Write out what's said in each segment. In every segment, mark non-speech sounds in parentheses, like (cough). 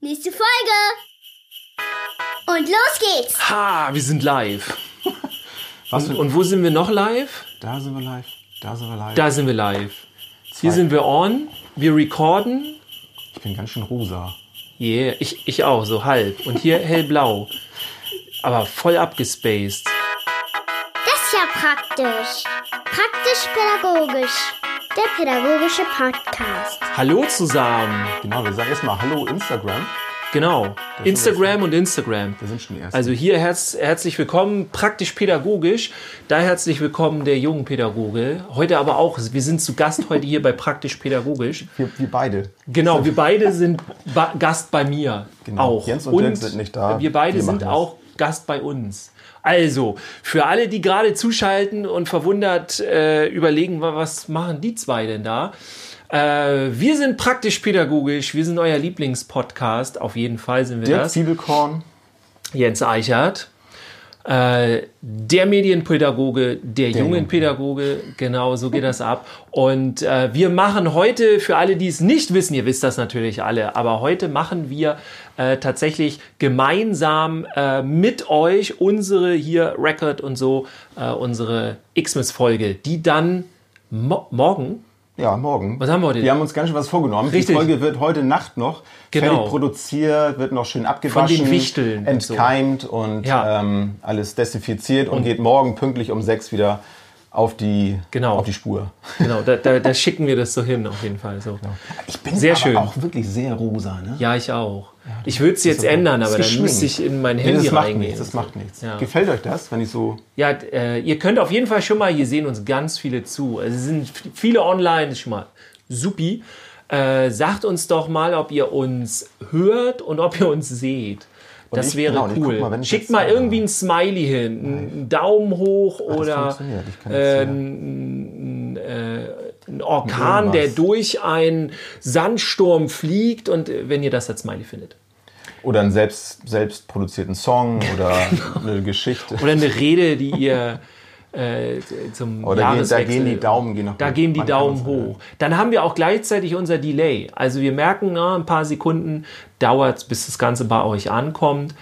Nächste Folge. Und los geht's. Ha, wir sind live. (laughs) Was Und, und wo sind wir noch live? Da sind wir live. Da sind wir live. Da sind wir live. Hier sind wir on. Wir recorden. Ich bin ganz schön rosa. Yeah, ich, ich auch, so halb. Und hier hellblau. Aber voll abgespaced. Das ist ja praktisch. Praktisch-pädagogisch. Der pädagogische Podcast. Hallo zusammen. Genau, wir sagen erstmal Hallo Instagram. Genau. Instagram und Instagram. Wir sind schon die Ersten. Also hier herz, herzlich willkommen, praktisch pädagogisch. Da herzlich willkommen der jungen Pädagoge. Heute aber auch, wir sind zu Gast heute hier bei praktisch pädagogisch. wir, wir beide. Genau, wir beide sind ba Gast bei mir Genau. auch. Jens und Dirk sind nicht da. Wir beide Wir sind das. auch Gast bei uns. Also, für alle, die gerade zuschalten und verwundert äh, überlegen, wa- was machen die zwei denn da? Äh, wir sind praktisch pädagogisch, wir sind euer Lieblingspodcast, auf jeden Fall sind wir Dirk das. Zwiebelkorn. Jens Eichert, äh, der Medienpädagoge, der, jungen junge. Pädagoge, genau so geht das ab. Und äh, wir machen heute, für alle, die es nicht wissen, ihr wisst das natürlich alle, aber heute machen wir äh, tatsächlich gemeinsam äh, mit euch unsere hier Record und so, äh, unsere Xmas-Folge, die dann mo morgen, Ja, morgen. Was haben wir heute? Wir haben uns ganz schön was vorgenommen. Richtig. Die Folge wird heute Nacht noch Genau. fertig produziert, wird noch schön abgewaschen, Von den Wichteln und so. entkeimt und, Ja. ähm, alles desinfiziert und, geht morgen pünktlich um sechs wieder auf die, Genau. auf die Spur. genau, da, da, da schicken wir das so hin, auf jeden Fall. So. Ich bin Sehr schön. auch wirklich sehr rosa. Ne? Ja, ich auch. Ich würde es jetzt ändern, aber dann müsste ich in mein Nee, Handy das macht reingehen. nichts, das macht nichts. Ja. Gefällt euch das, wenn ich so Ja, äh, ihr könnt auf jeden Fall schon mal, hier sehen uns ganz viele zu. Also es sind viele online, schon mal supi. Äh, sagt uns doch mal, ob ihr uns hört und ob ihr uns seht. Das ich- wäre genau, und cool. mal, Schickt mal äh, irgendwie ein Smiley hin, einen Daumen hoch das oder äh, ein, äh, ein Orkan, der durch einen Sandsturm fliegt und äh, wenn ihr das als Smiley findet. oder einen selbst, selbst produzierten Song oder (laughs) Genau. eine Geschichte. Oder eine Rede, die ihr (laughs) äh, zum gehen, da Jahreswechsel... gehen die Daumen gehen Da gehen die Daumen hoch. Dann haben wir auch gleichzeitig unser Delay. Also wir merken, na, ein paar Sekunden dauert es, bis das Ganze bei euch ankommt.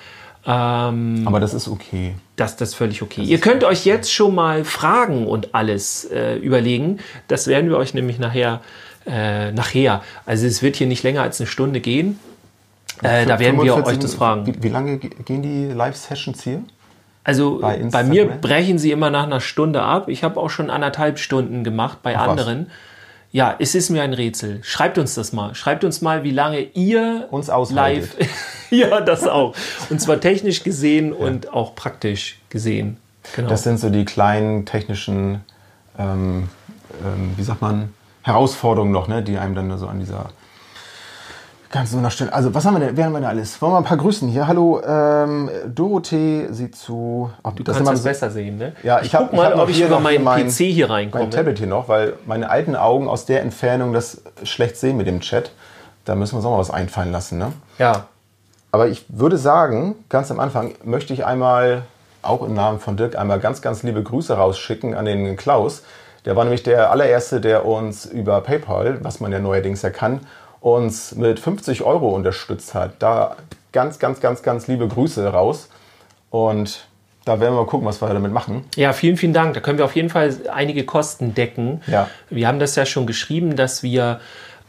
Ähm, Aber das ist okay. das, das ist völlig okay. Ihr könnt euch jetzt schon mal Fragen und alles äh, überlegen. Das werden wir euch nämlich nachher, äh, nachher. Also es wird hier nicht länger als eine Stunde gehen. Äh, da werden wir 45 euch das fragen. Wie, wie lange ge- gehen die Live-Sessions hier? Also Bei bei, mir brechen sie immer nach einer Stunde ab. Ich habe auch schon anderthalb Stunden gemacht bei was? anderen. Ja, es ist mir ein Rätsel. Schreibt uns das mal. Schreibt uns mal, wie lange ihr Uns aushaltet. live. (laughs) ja, das auch. Und zwar technisch gesehen und auch praktisch gesehen. Genau. Das sind so die kleinen technischen, ähm, ähm, wie sagt man, Herausforderungen noch, ne, die einem dann so an dieser ganz Stelle. Also, was haben wir denn? Wer haben wir denn alles? Wollen wir ein paar grüßen hier? Hallo, ähm, Dorothee sieht zu. Oh, du das kannst das besser sehen, ne? Ja, ich, hab, guck mal, hab noch ob ich über meinen mein- PC hier reinkomme. Mein Tablet hier noch, weil meine alten Augen aus der Entfernung das schlecht sehen mit dem Chat. Da müssen wir uns auch mal was einfallen lassen, ne? Ja. Aber ich würde sagen, ganz am Anfang möchte ich einmal, auch im Namen von Dirk, einmal ganz, ganz liebe Grüße rausschicken an den Klaus. Der war nämlich der allererste, der uns über PayPal, was man ja neuerdings ja kann, uns mit 50 Euro unterstützt hat. Da ganz, ganz, ganz, ganz liebe Grüße raus. Und da werden wir mal gucken, was wir damit machen. Ja, vielen, vielen Dank. Da können wir auf jeden Fall einige Kosten decken. Ja. Wir haben das ja schon geschrieben, dass wir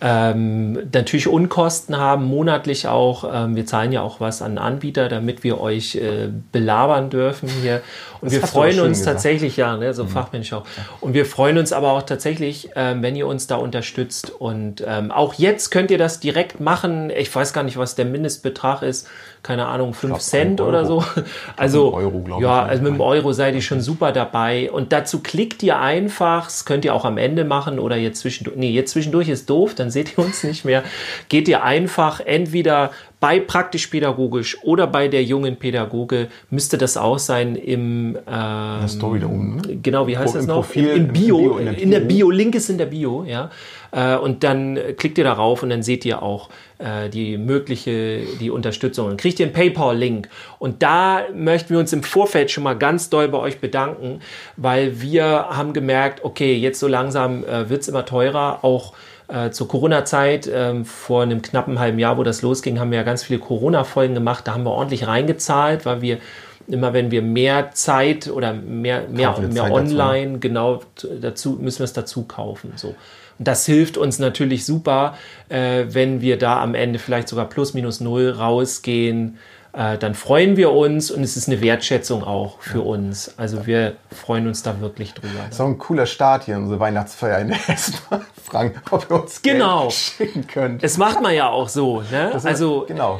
ähm, natürlich Unkosten haben, monatlich auch. Ähm, wir zahlen ja auch was an Anbieter, damit wir euch äh, belabern dürfen hier. Und wir hast du freuen uns gesagt. Mhm. tatsächlich, ja, ne, so fachmännisch auch. Und wir freuen uns aber auch tatsächlich, ähm, wenn ihr uns da unterstützt. Und ähm, auch jetzt könnt ihr das direkt machen. Ich weiß gar nicht, was der Mindestbetrag ist. Keine Ahnung, 5 glaub, Cent oder so. (laughs) Also, Euro, ja, also mit dem. Euro seid ihr schon super dabei. Und dazu klickt ihr einfach, das könnt ihr auch am Ende machen oder jetzt zwischendurch. Nee, jetzt zwischendurch ist doof, dann seht ihr uns nicht mehr. Geht ihr einfach entweder bei praktisch pädagogisch oder bei der jungen Pädagoge, müsste das auch sein im ähm, Story da oben, ne? Genau, wie heißt Pro- das noch? Profil, Im, Bio, Bio, in in der der Bio. Bio, Link ist in der Bio, ja. Äh, Und dann klickt ihr darauf und dann seht ihr auch äh, die mögliche, die Unterstützung. Dann kriegt ihr einen PayPal-Link. Und da möchten wir uns im Vorfeld schon mal ganz doll bei euch bedanken, weil wir haben gemerkt, okay, jetzt so langsam äh, wird es immer teurer, auch äh, zur Corona-Zeit, ähm, vor einem knappen halben Jahr, wo das losging, haben wir ja ganz viele Corona-Folgen gemacht. Da haben wir ordentlich reingezahlt, weil wir immer wenn wir mehr Zeit oder mehr, mehr, mehr online, dazu. genau dazu müssen wir es dazu kaufen. So. Und das hilft uns natürlich super, äh, wenn wir da am Ende vielleicht sogar plus minus null rausgehen. Äh, dann freuen wir uns und es ist eine Wertschätzung auch für uns. Also wir freuen uns da wirklich drüber. Das ist auch ein cooler Start hier, unsere Weihnachtsfeier in der erstmal (laughs) fragen, ob ihr uns genau. Geld schicken könnt. Es macht man ja auch so. Ne? also genau.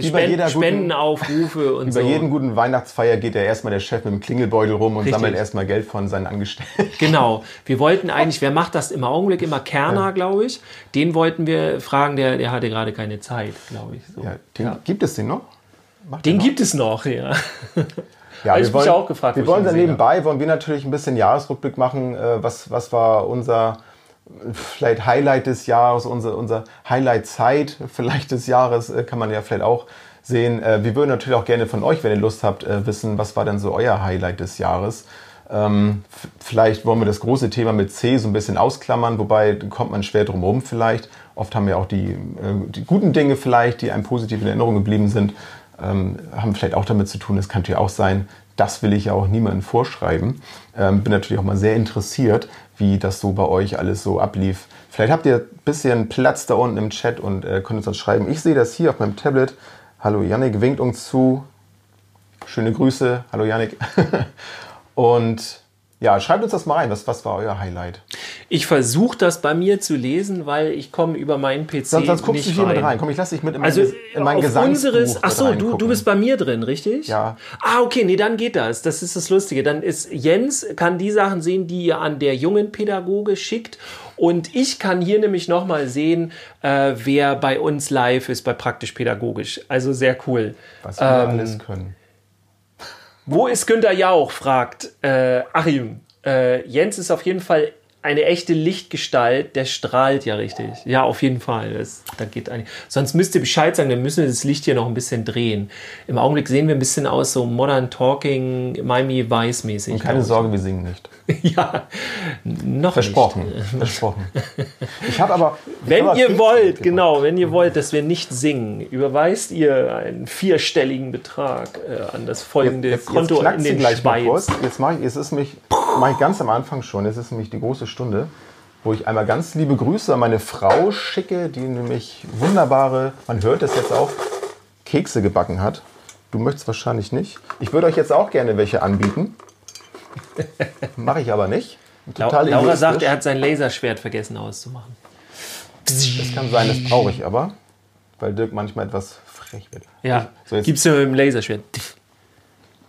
Spenden, Spendenaufrufe (laughs) und über so. Bei jedem guten Weihnachtsfeier geht ja erstmal der Chef mit dem Klingelbeutel rum und Richtig. sammelt erstmal Geld von seinen Angestellten. (laughs) Genau. Wir wollten eigentlich, wer macht das im Augenblick immer? Kerner, ja. glaube ich. Den wollten wir fragen, der, der hatte gerade keine Zeit, glaube ich. So. Ja, den, ja. Gibt es den noch? Macht den gibt es noch, ja. Ja, (laughs) wir wollen, auch gefragt. Wir wollen dann nebenbei, wollen wir natürlich ein bisschen Jahresrückblick machen. Äh, was, was war unser vielleicht Highlight des Jahres, unser, unser Highlight-Zeit vielleicht des Jahres, äh, kann man ja vielleicht auch sehen. Äh, wir würden natürlich auch gerne von euch, wenn ihr Lust habt, wissen, was war denn so euer Highlight des Jahres. Ähm, vielleicht wollen wir das große Thema mit C so ein bisschen ausklammern, wobei kommt man schwer drum herum vielleicht. Oft haben wir auch die, die guten Dinge vielleicht, die einem positiv in Erinnerung geblieben sind, ähm, haben vielleicht auch damit zu tun. Es kann natürlich auch sein, das will ich ja auch niemandem vorschreiben. Ähm, bin natürlich auch mal sehr interessiert, wie das so bei euch alles so ablief. Vielleicht habt ihr ein bisschen Platz da unten im Chat und äh, könnt uns das schreiben. Ich sehe das hier auf meinem Tablet. Hallo Yannick winkt uns zu. Schöne Grüße. Hallo Yannick. (laughs) und ja, schreibt uns das mal rein. Was, was war euer Highlight? Ich versuche das bei mir zu lesen, weil ich komme über meinen PC sonst, sonst guckst nicht du hier rein. mit rein. Komm, ich lasse dich mit in mein, also, in mein Gesangsbuch Ach so, du, du bist bei mir drin, richtig? Ja. Ah, okay, nee, dann geht das. Das ist das Lustige. Dann ist Jens kann die Sachen sehen, die ihr an der jungen Pädagoge schickt. Und ich kann hier nämlich nochmal sehen, äh, wer bei uns live ist, bei Praktisch Pädagogisch. Also sehr cool. Was wir ähm, alles können. Wo ist Günter Jauch? fragt äh, Achim. Äh, Jens ist auf jeden Fall eine echte Lichtgestalt, der strahlt ja richtig. Ja, auf jeden Fall. Das, da geht eigentlich. Sonst müsst ihr Bescheid sagen, dann müssen wir das Licht hier noch ein bisschen drehen. Im Augenblick sehen wir ein bisschen aus so Modern Talking, Miami Vice mäßig. Und keine. Sorge, wir singen nicht. (laughs) ja, noch Versprochen. Nicht. Versprochen. Ich habe aber. wenn hab ihr wollt, genau, wenn ihr wollt, dass wir nicht singen, überweist ihr einen vierstelligen Betrag äh, an das folgende jetzt, jetzt, Konto jetzt in den gleich Schweiz. Kurz. Jetzt mache ich, es ist mich, mache ich ganz am Anfang schon. Es ist nämlich die große Stunde, wo ich einmal ganz liebe Grüße an meine Frau schicke, die nämlich wunderbare, man hört es jetzt auch, Kekse gebacken hat. Du möchtest wahrscheinlich nicht. Ich würde euch jetzt auch gerne welche anbieten. Mache ich aber nicht. Total Laura sagt, er hat sein Laserschwert vergessen auszumachen. Das kann sein, das brauche ich aber, weil Dirk manchmal etwas frech wird. Ja, so jetzt. gibt's ja mit dem Laserschwert.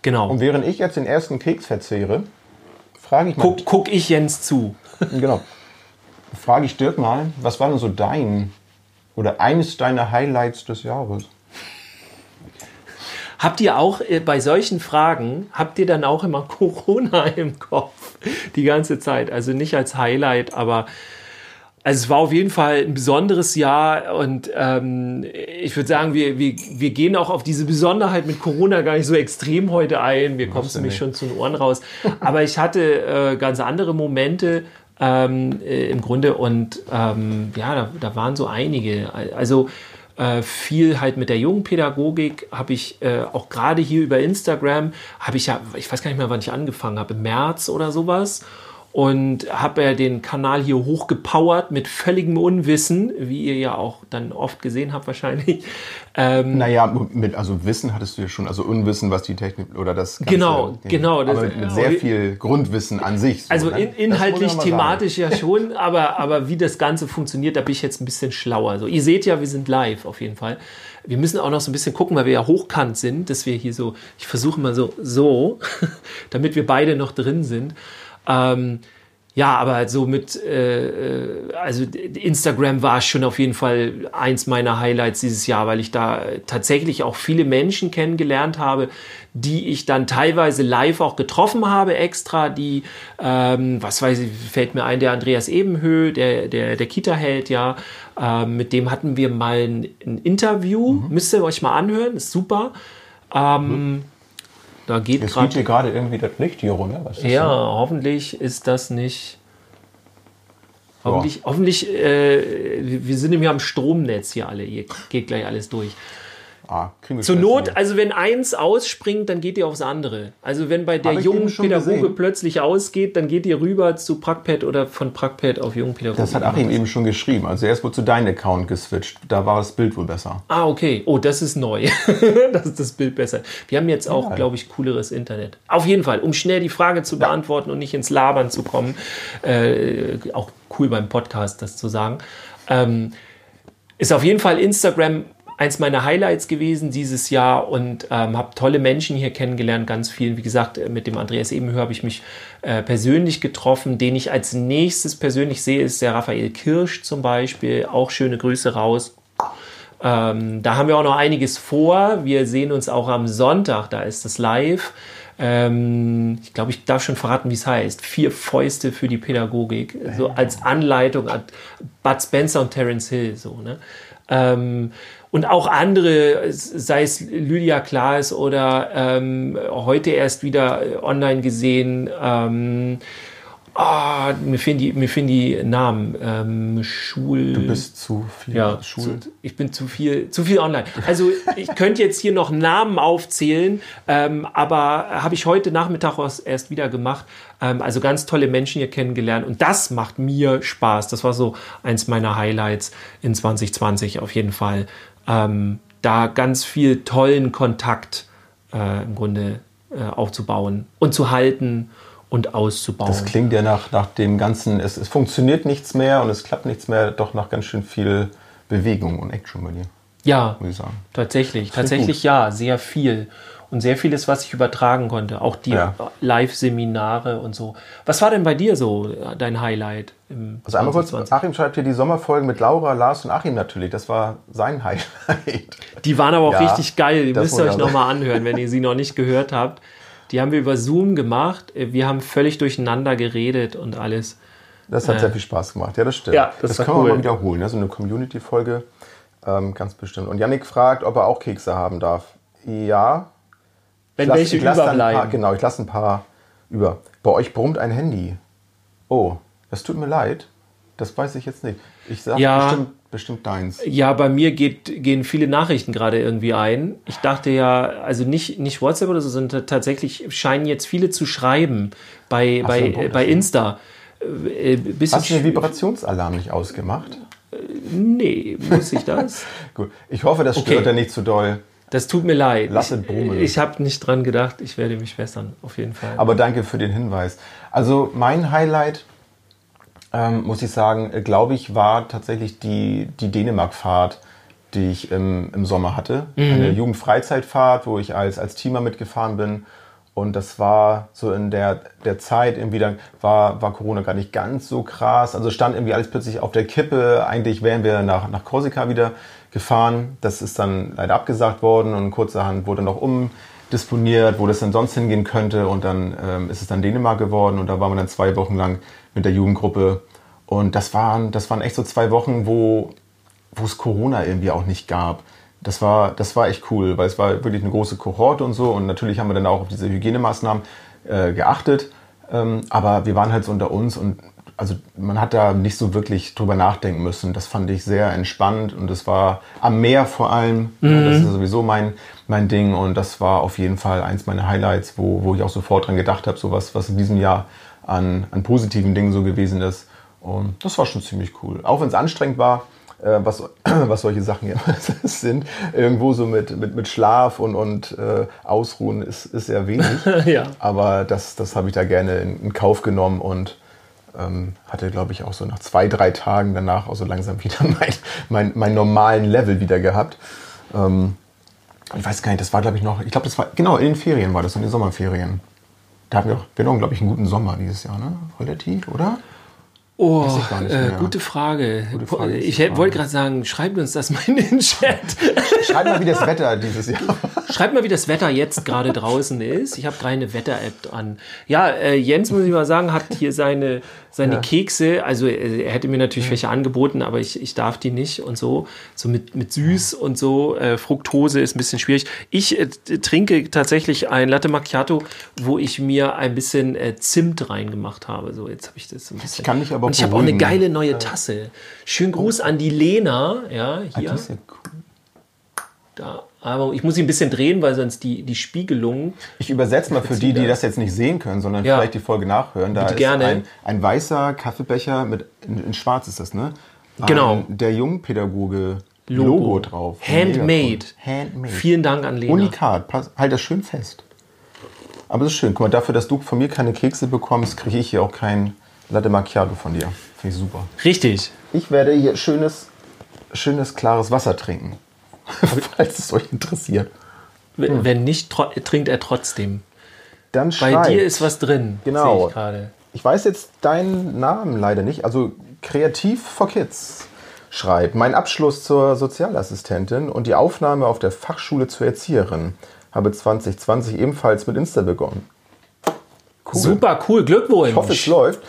Genau. Und während ich jetzt den ersten Keks verzehre, frage ich mal. Guck, guck ich Jens zu. genau. Frage ich Dirk mal, was war denn so dein oder eines deiner Highlights des Jahres? Habt ihr auch äh, bei solchen Fragen, habt ihr dann auch immer (laughs) Corona im Kopf die ganze Zeit? Also nicht als Highlight, aber also es war auf jeden Fall ein besonderes Jahr und ähm, ich würde sagen, wir, wir, wir gehen auch auf diese Besonderheit mit Corona gar nicht so extrem heute ein. Wir kommen nämlich schon zu den Ohren raus. (laughs) Aber ich hatte äh, ganz andere Momente ähm, äh, im Grunde und ähm, ja, da, da waren so einige. Also äh, viel halt mit der jungen Pädagogik habe ich äh, auch gerade hier über Instagram, habe ich ja, ich weiß gar nicht mehr, wann ich angefangen habe, im März oder sowas und habe ja den Kanal hier hochgepowert mit völligem Unwissen, wie ihr ja auch dann oft gesehen habt wahrscheinlich. (laughs) Ähm, naja, mit, also Wissen hattest du ja schon, also Unwissen, was die Technik oder das Ganze, Genau, genau. Das, mit, mit sehr viel Grundwissen an sich. So, also ne? in, inhaltlich, thematisch ja schon, (laughs) aber, aber wie das Ganze funktioniert, da bin ich jetzt ein bisschen schlauer. Also ihr seht ja, wir sind live auf jeden Fall. Wir müssen auch noch so ein bisschen gucken, weil wir ja hochkant sind, dass wir hier so, ich versuche mal so, so, (laughs) damit wir beide noch drin sind. Ähm, ja, aber so mit, äh, äh, also Instagram war schon auf jeden Fall eins meiner Highlights dieses Jahr, weil ich da tatsächlich auch viele Menschen kennengelernt habe, die ich dann teilweise live auch getroffen habe extra, die, ähm, was weiß ich, fällt mir ein, der Andreas Ebenhö, der, der, der Kita-Held, ja, ähm, mit dem hatten wir mal ein, ein Interview, mhm. müsst ihr euch mal anhören, ist super. Ähm, mhm da geht Jetzt geht hier gerade irgendwie das Licht hier runter. ja, so? hoffentlich ist das nicht. Hoffentlich, hoffentlich äh, wir sind nämlich am Stromnetz hier alle. Hier geht gleich alles durch. Ah, kriegen wir Zur Not, hin. also wenn eins ausspringt, dann geht ihr aufs andere. Also wenn bei der jungen Pädagoge gesehen. plötzlich ausgeht, dann geht ihr rüber zu Prackpad oder von Prackpad auf jungen Pädagoge. Das hat Achim eben schon geschrieben. Also er ist wohl zu deinem Account geswitcht. Da war das Bild wohl besser. Ah, okay. Oh, das ist neu. (laughs) das ist das Bild besser. Wir haben jetzt auch, Ja. glaube ich, cooleres Internet. Auf jeden Fall, um schnell die Frage zu beantworten und nicht ins Labern zu kommen. Äh, auch cool beim Podcast, das zu sagen. Ähm, ist auf jeden Fall Instagram eins meiner Highlights gewesen dieses Jahr und ähm, habe tolle Menschen hier kennengelernt, ganz vielen. Wie gesagt, äh, mit dem Andreas Ebenhöher habe ich mich äh, persönlich getroffen. Den ich als nächstes persönlich sehe, ist der Raphael Kirsch zum Beispiel. Auch schöne Grüße raus. Ähm, da haben wir auch noch einiges vor. Wir sehen uns auch am Sonntag, da ist das live. Ähm, ich glaube, ich darf schon verraten, wie es heißt. Vier Fäuste für die Pädagogik. So als Anleitung an Bud Spencer und Terence Hill. So, ne? ähm, und auch andere, sei es Lydia Klaas oder ähm, heute erst wieder äh, online gesehen. Ähm, ah, mir fehlen die, mir fehlen die Namen. Ähm, Schul. Du bist zu viel Ja, Schul. zu, ich bin zu viel, zu viel online. Also ich könnte jetzt hier noch Namen aufzählen, ähm, aber habe ich heute Nachmittag erst wieder gemacht. Ähm, also ganz tolle Menschen hier kennengelernt und das macht mir Spaß. Das war so eins meiner Highlights in 2020 auf jeden Fall. Ähm, da ganz viel tollen Kontakt äh, im Grunde äh, aufzubauen und zu halten und auszubauen. Das klingt ja nach, nach dem Ganzen, es, es funktioniert nichts mehr und es klappt nichts mehr, doch nach ganz schön viel Bewegung und Action bei dir, ja, muss ich sagen. Tatsächlich, tatsächlich ja, sehr viel. Und sehr vieles, was ich übertragen konnte. Auch die Ja. Live-Seminare und so. Was war denn bei dir so äh, dein Highlight Also einmal kurz, 2020? Achim schreibt hier die Sommerfolgen mit Laura, Lars und Achim natürlich. Das war sein (laughs) Highlight. Die waren aber auch Ja, richtig geil. Die das müsst ihr euch nochmal anhören, wenn ihr sie noch nicht gehört habt. Die haben wir über Zoom gemacht. Wir haben völlig durcheinander geredet und alles. Das hat sehr viel Spaß gemacht. Ja, das stimmt. Ja, das war können cool. wir mal wiederholen. Ne? So eine Community-Folge, ähm, ganz bestimmt. Und Yannick fragt, ob er auch Kekse haben darf. Ja. Wenn lass- welche ich ein paar, überbleiben. Genau, ich lasse ein paar über. Bei euch brummt ein Handy. Oh, das tut mir leid. Das weiß ich jetzt nicht. Ich sage Ja. bestimmt, bestimmt deins. Ja, bei mir geht, gehen viele Nachrichten gerade irgendwie ein. Ich dachte ja, also nicht, nicht WhatsApp oder so, sondern tatsächlich scheinen jetzt viele zu schreiben bei, bei, Punkt bei? Insta. Äh, Hast du den schw- Vibrationsalarm nicht ausgemacht? Nee, muss ich das? (laughs) Gut. Ich hoffe, das Okay. stört er nicht zu doll. Das tut mir leid. Lass es ich brummeln. ich habe nicht dran gedacht. Ich werde mich bessern, auf jeden Fall. Aber danke für den Hinweis. Also mein Highlight, ähm, muss ich sagen, äh, glaube ich, war tatsächlich die, die Dänemark-Fahrt, die ich im, im Sommer hatte. Eine Jugendfreizeitfahrt, wo ich als, als Teamer mitgefahren bin. Und das war so in der, der Zeit, irgendwie dann war, war Corona gar nicht ganz so krass. Also stand irgendwie alles plötzlich auf der Kippe. Eigentlich wären wir nach, nach Korsika wieder gefahren. Das ist dann leider abgesagt worden und kurzerhand wurde noch umdisponiert, wo das denn sonst hingehen könnte. Und dann ähm, ist es dann Dänemark geworden und da waren wir dann zwei Wochen lang mit der Jugendgruppe. Und das waren, das waren echt so zwei Wochen, wo, wo es Corona irgendwie auch nicht gab. Das war, das war echt cool, weil es war wirklich eine große Kohorte und so. Und natürlich haben wir dann auch auf diese Hygienemaßnahmen äh, geachtet. Ähm, aber wir waren halt so unter uns und also man hat da nicht so wirklich drüber nachdenken müssen. Das fand ich sehr entspannt und es war am Meer vor allem. Ja, Das ist sowieso mein, mein Ding und das war auf jeden Fall eins meiner Highlights, wo, wo ich auch sofort dran gedacht habe, so was, was in diesem Jahr an, an positiven Dingen so gewesen ist. Und das war schon ziemlich cool. Auch wenn es anstrengend war, äh, was, (clears throat) was solche Sachen ja (laughs) sind, irgendwo so mit, mit, mit Schlaf und, und äh, Ausruhen ist, ist sehr wenig. (laughs) Ja. Aber das, das habe ich da gerne in, in Kauf genommen und ähm, hatte, glaube ich, auch so nach zwei, drei Tagen danach auch so langsam (laughs) wieder mein, mein, mein normalen Level wieder gehabt. Ähm, ich weiß gar nicht, das war, glaube ich, noch, ich glaube, das war, genau, in den Ferien war das, in den Sommerferien. Da hatten wir auch, wir auch, glaube ich, einen guten Sommer dieses Jahr, ne? Relativ, oder? Oh, ich äh, gute Frage. Gute Frage, ich wollte gerade sagen, schreibt uns das mal in den Chat. Schreib mal, wie das Wetter (laughs) dieses Jahr. Schreibt mal, wie das Wetter jetzt gerade draußen ist. Ich habe gerade eine Wetter-App an. Ja, äh, Jens, muss ich mal sagen, hat hier seine, seine Ja. Kekse. Also äh, er hätte mir natürlich welche angeboten, aber ich, ich darf die nicht und so. So mit, mit süß und so. Äh, Fructose ist ein bisschen schwierig. Ich äh, trinke tatsächlich ein Latte Macchiato, wo ich mir ein bisschen äh, Zimt reingemacht habe. So, jetzt habe ich das ein bisschen. kann mich aber und ich habe auch eine geile neue Tasse. Schönen Gruß an die Lena. Ja, hier. Das ist ja cool. Da. Aber ich muss sie ein bisschen drehen, weil sonst die, die Spiegelung. Ich übersetze mal für die, die das jetzt nicht sehen können, sondern Ja. vielleicht die Folge nachhören. Da Bitte ist gerne. Ein, ein weißer Kaffeebecher mit in, in Schwarz ist das, ne? Ein, Genau. Der Jungpädagoge Logo, drauf. Mega Handmade. Handmade. Vielen Dank an Lena. Unikat. Pass, halt das schön fest. Aber es ist schön. Guck mal, dafür, dass du von mir keine Kekse bekommst, kriege ich hier auch kein Latte Macchiato von dir. Finde ich super. Richtig. Ich werde hier schönes, schönes klares Wasser trinken. (laughs) Falls es euch interessiert. Hm. Wenn nicht, trinkt er trotzdem. Dann Bei schreibt. dir ist was drin. Genau. Ich gerade. Ich weiß jetzt deinen Namen leider nicht. Also Kreativ for Kids schreibt, mein Abschluss zur Sozialassistentin und die Aufnahme auf der Fachschule zur Erzieherin habe 2020 ebenfalls mit Insta begonnen. Cool. Super cool. Glückwunsch. Ich hoffe, es läuft.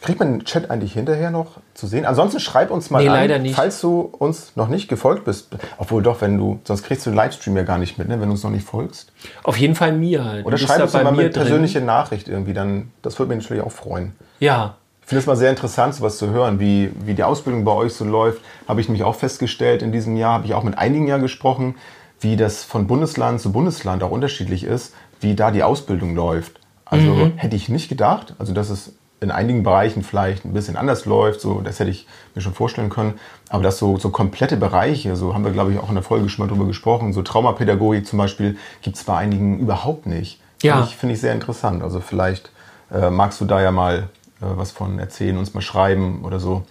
Kriegt man den Chat eigentlich hinterher noch zu sehen? Ansonsten schreib uns mal Nee, an, falls du uns noch nicht gefolgt bist. Obwohl doch, wenn du, sonst kriegst du den Livestream ja gar nicht mit, ne, wenn du uns noch nicht folgst. Auf jeden Fall mir. Du Oder schreib uns mal mit drin. persönliche Nachricht irgendwie, dann, das würde mich natürlich auch freuen. Ja. Ich finde es mal sehr interessant, sowas zu hören, wie, wie die Ausbildung bei euch so läuft. Habe ich mich auch festgestellt in diesem Jahr, habe ich auch mit einigen ja gesprochen, wie das von Bundesland zu Bundesland auch unterschiedlich ist, wie da die Ausbildung läuft. Also Mhm. hätte ich nicht gedacht, also dass es in einigen Bereichen vielleicht ein bisschen anders läuft, so das hätte ich mir schon vorstellen können. Aber dass so, so komplette Bereiche, so haben wir glaube ich auch in der Folge schon mal drüber gesprochen, so Traumapädagogik zum Beispiel, gibt es bei einigen überhaupt nicht. Ja. Finde ich, finde ich sehr interessant. Also vielleicht äh, magst du da ja mal äh, was von erzählen, uns mal schreiben oder so.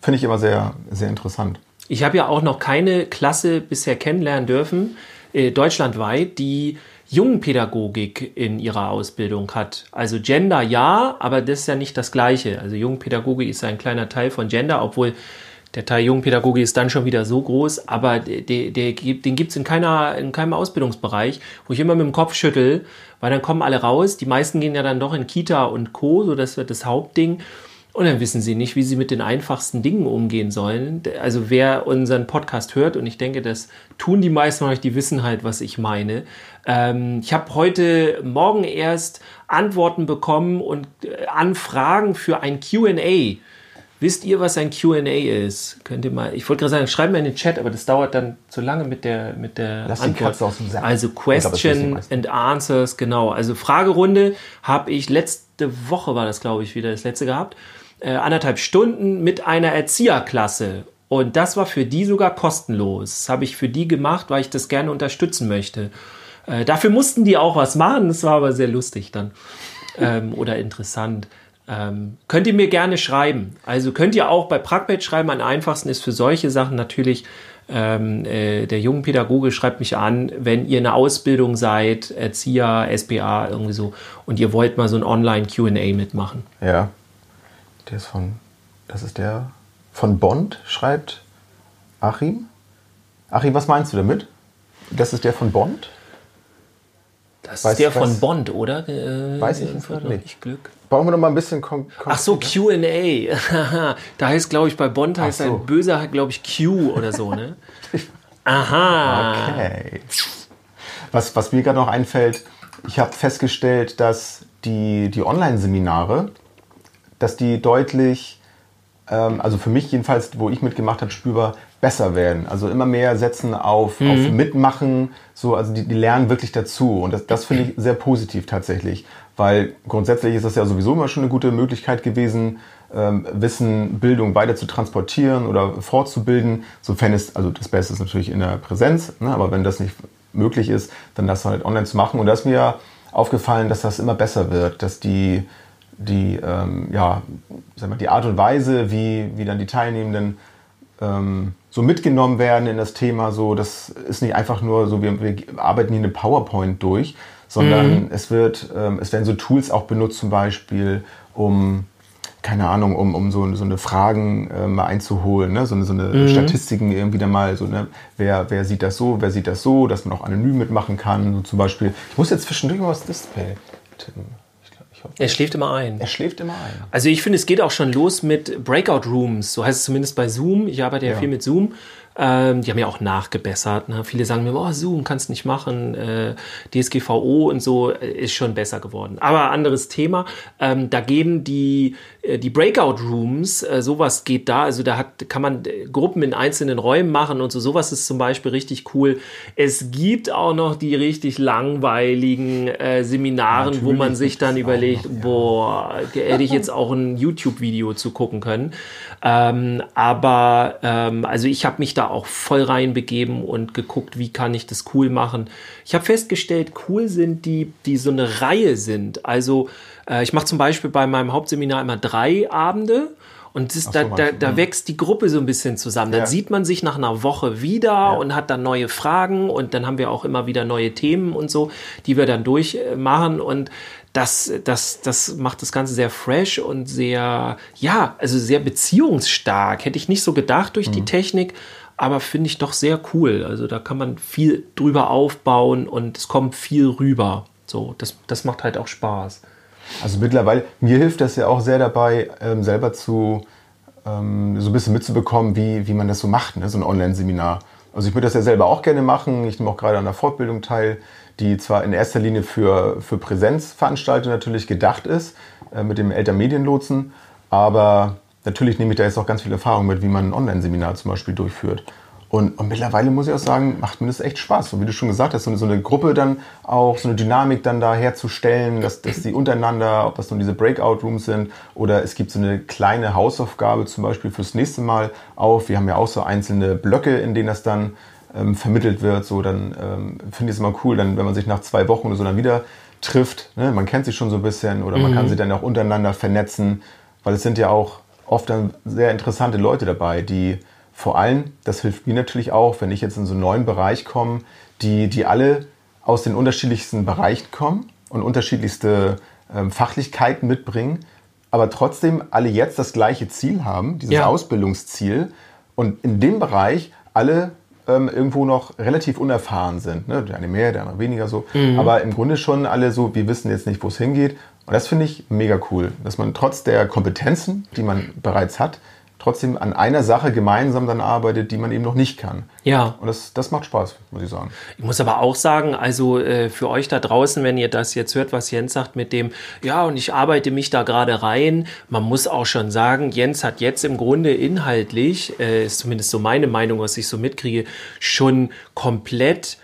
Finde ich immer sehr, sehr interessant. Ich habe ja auch noch keine Klasse bisher kennenlernen dürfen, äh, deutschlandweit, die Jungpädagogik in ihrer Ausbildung hat. Also Gender ja, aber das ist ja nicht das Gleiche. Also Jungpädagogik ist ein kleiner Teil von Gender, obwohl der Teil Jungpädagogik ist dann schon wieder so groß, aber der, der, den gibt es in, keiner, in keinem Ausbildungsbereich, wo ich immer mit dem Kopf schüttel, weil dann kommen alle raus. Die meisten gehen ja dann doch in Kita und Co., so das wird das Hauptding. Und dann wissen sie nicht, wie sie mit den einfachsten Dingen umgehen sollen. Also wer unseren Podcast hört, und ich denke, das tun die meisten von euch, die wissen halt, was ich meine. Ähm, ich habe heute Morgen erst Antworten bekommen und äh, Anfragen für ein QA. Wisst ihr, was ein QA ist? Könnt ihr mal, ich wollte gerade sagen, schreibt mir in den Chat, aber das dauert dann zu lange mit der, mit der Lass die Antwort. Katze aus dem Sack. Also die Question meisten. and Answers, genau. Also Fragerunde habe ich letzte Woche, war das glaube ich wieder das letzte gehabt, äh, anderthalb Stunden mit einer Erzieherklasse. Und das war für die sogar kostenlos. Das habe ich für die gemacht, weil ich das gerne unterstützen möchte. Äh, dafür mussten die auch was machen, das war aber sehr lustig dann ähm, oder interessant. Ähm, könnt ihr mir gerne schreiben. Also könnt ihr auch bei Pragbet schreiben. Am einfachsten ist für solche Sachen natürlich ähm, äh, der jungen Pädagoge schreibt mich an, wenn ihr eine Ausbildung seid, Erzieher, SBA, irgendwie so, und ihr wollt mal so ein Online-QA mitmachen. Ja. Der ist von, das ist der von Bond, schreibt Achim. Achim, was meinst du damit? Das ist der von Bond? Das Weiß- ist der von weiß- Bond, oder? Äh, Weiß ich jedenfalls nicht. nicht Glück. Brauchen wir noch mal ein bisschen kon Ach so, QA. (laughs) da heißt, glaube ich, bei Bond heißt so. ein böser, glaube ich, Q oder so, ne? (laughs) Aha. Okay. Was, was mir gerade noch einfällt, ich habe festgestellt, dass die, die Online-Seminare, dass die deutlich, ähm, also für mich jedenfalls, wo ich mitgemacht habe, spürbar besser werden. Also immer mehr setzen auf, Mhm. auf Mitmachen, so, also die, die lernen wirklich dazu. Und das, das finde ich sehr positiv tatsächlich, weil grundsätzlich ist das ja sowieso immer schon eine gute Möglichkeit gewesen, ähm, Wissen, Bildung weiter zu transportieren oder fortzubilden, sofern es, also das Beste ist natürlich in der Präsenz, ne, aber wenn das nicht möglich ist, dann das halt online zu machen. Und da ist mir aufgefallen, dass das immer besser wird, dass die, die, ähm, ja, sag mal, die Art und Weise, wie, wie dann die Teilnehmenden ähm, so mitgenommen werden in das Thema, so, das ist nicht einfach nur so, wir, wir arbeiten hier eine PowerPoint durch, sondern es wird, ähm, es werden so Tools auch benutzt, zum Beispiel, um keine Ahnung, um, um so, so eine Fragen äh, mal einzuholen, ne? so eine, so eine mhm. Statistiken irgendwie dann mal, so, ne? wer, wer sieht das so, wer sieht das so, dass man auch anonym mitmachen kann. So zum Beispiel, ich muss jetzt zwischendurch mal das Display tippen. Er schläft immer ein. Er schläft immer ein. Also ich finde, es geht auch schon los mit Breakout Rooms. So heißt es zumindest bei Zoom. Ich arbeite ja, ja. viel mit Zoom. Ähm, die haben ja auch nachgebessert. Ne? Viele sagen mir, oh, Zoom kannst nicht machen, äh, DSGVO und so äh, ist schon besser geworden. Aber anderes Thema. Ähm, da geben die, äh, die Breakout Rooms, äh, sowas geht da. Also da hat, kann man äh, Gruppen in einzelnen Räumen machen und so. Sowas ist zum Beispiel richtig cool. Es gibt auch noch die richtig langweiligen äh, Seminaren, Natürlich wo man sich dann überlegt, noch, ja. boah, hätte ich jetzt auch ein YouTube-Video zu gucken können. Ähm, aber ähm, also ich habe mich da auch voll reinbegeben und geguckt, wie kann ich das cool machen. Ich habe festgestellt, cool sind die, die so eine Reihe sind. Also äh, ich mache zum Beispiel bei meinem Hauptseminar immer drei Abende. Und das, so, da, da, da, mhm. wächst die Gruppe so ein bisschen zusammen. Dann ja. sieht man sich nach einer Woche wieder ja. und hat dann neue Fragen und dann haben wir auch immer wieder neue Themen und so, die wir dann durchmachen. Und das, das, das macht das Ganze sehr fresh und sehr, ja, also sehr beziehungsstark. Hätte ich nicht so gedacht durch mhm. die Technik, aber finde ich doch sehr cool. Also da kann man viel drüber aufbauen und es kommt viel rüber. So, das, das macht halt auch Spaß. Also mittlerweile, mir hilft das ja auch sehr dabei, ähm, selber zu ähm, so ein bisschen mitzubekommen, wie, wie man das so macht, ne? so ein Online-Seminar. Also ich würde das ja selber auch gerne machen. Ich nehme auch gerade an der Fortbildung teil die zwar in erster Linie für, für Präsenzveranstaltungen natürlich gedacht ist, äh, mit dem Elternmedienlotsen, aber natürlich nehme ich da jetzt auch ganz viel Erfahrung mit, wie man ein Online-Seminar zum Beispiel durchführt. Und, und, mittlerweile muss ich auch sagen, macht mir das echt Spaß. So wie du schon gesagt hast, so eine, so eine Gruppe dann auch, so eine Dynamik dann da herzustellen, dass, dass die untereinander, ob das nun diese Breakout-Rooms sind oder es gibt so eine kleine Hausaufgabe zum Beispiel fürs nächste Mal auf. Wir haben ja auch so einzelne Blöcke, in denen das dann ähm, vermittelt wird, so dann ähm, finde ich es immer cool, dann, wenn man sich nach zwei Wochen oder so dann wieder trifft, ne? man kennt sich schon so ein bisschen oder mhm. man kann mhm. sich dann auch untereinander vernetzen, weil es sind ja auch oft dann sehr interessante Leute dabei, die vor allem, das hilft mir natürlich auch, wenn ich jetzt in so einen neuen Bereich komme, die, die alle aus den unterschiedlichsten Bereichen kommen und unterschiedlichste ähm, Fachlichkeiten mitbringen, aber trotzdem alle jetzt das gleiche Ziel haben, dieses ja. Ausbildungsziel und in dem Bereich alle ähm, irgendwo noch relativ unerfahren sind. Ne? Der eine mehr, der andere weniger so. Mhm. Aber im Grunde schon alle so, wir wissen jetzt nicht, wo es hingeht. Und das finde ich mega cool, dass man trotz der Kompetenzen, die man bereits hat, trotzdem an einer Sache gemeinsam dann arbeitet, die man eben noch nicht kann. Ja. Und das, das macht Spaß, muss ich sagen. Ich muss aber auch sagen, also äh, für euch da draußen, wenn ihr das jetzt hört, was Jens sagt mit dem, ja, und ich arbeite mich da gerade rein, man muss auch schon sagen, Jens hat jetzt im Grunde inhaltlich, äh, ist zumindest so meine Meinung, was ich so mitkriege, schon komplett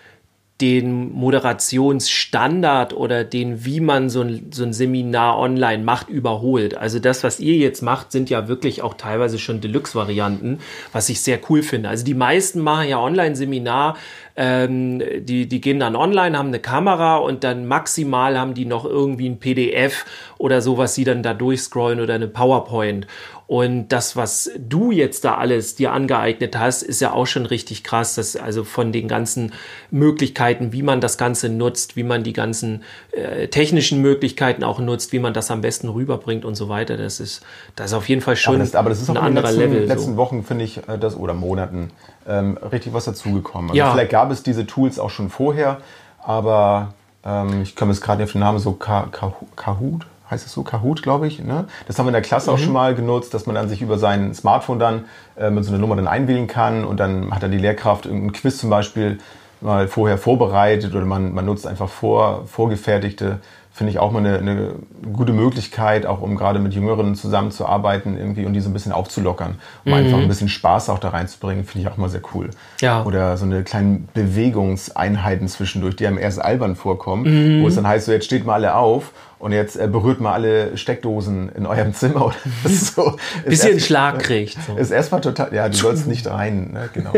den Moderationsstandard oder den, wie man so ein, so ein Seminar online macht, überholt. Also das, was ihr jetzt macht, sind ja wirklich auch teilweise schon Deluxe-Varianten, was ich sehr cool finde. Also die meisten machen ja Online-Seminar, ähm, die, die gehen dann online, haben eine Kamera und dann maximal haben die noch irgendwie ein PDF oder so, was sie dann da durchscrollen oder eine PowerPoint. Und das, was du jetzt da alles dir angeeignet hast, ist ja auch schon richtig krass. Das also von den ganzen Möglichkeiten, wie man das Ganze nutzt, wie man die ganzen äh, technischen Möglichkeiten auch nutzt, wie man das am besten rüberbringt und so weiter. Das ist, das ist auf jeden Fall schon aber das, aber das ist ein anderer letzten, Level. In den letzten so. Wochen finde ich äh, das oder Monaten ähm, richtig was dazugekommen. Also ja. Vielleicht gab es diese Tools auch schon vorher, aber ähm, ich komme jetzt gerade auf den Namen so Kahoot heißt es so, Kahoot, glaube ich. Ne? Das haben wir in der Klasse mhm. auch schon mal genutzt, dass man dann sich über sein Smartphone dann äh, mit so einer Nummer dann einwählen kann und dann hat dann die Lehrkraft irgendein Quiz zum Beispiel mal vorher vorbereitet oder man, man nutzt einfach vor, vorgefertigte finde ich auch mal eine, eine, gute Möglichkeit, auch um gerade mit Jüngeren zusammenzuarbeiten irgendwie und die so ein bisschen aufzulockern, um mhm. einfach ein bisschen Spaß auch da reinzubringen, finde ich auch mal sehr cool. Ja. Oder so eine kleinen Bewegungseinheiten zwischendurch, die einem erst albern vorkommen, mhm. wo es dann heißt, so jetzt steht mal alle auf und jetzt äh, berührt mal alle Steckdosen in eurem (laughs) Zimmer oder (laughs) so. Bis ihr einen Schlag kriegt. So. Ist erstmal total, ja, du sollst (laughs) nicht rein, ne? genau.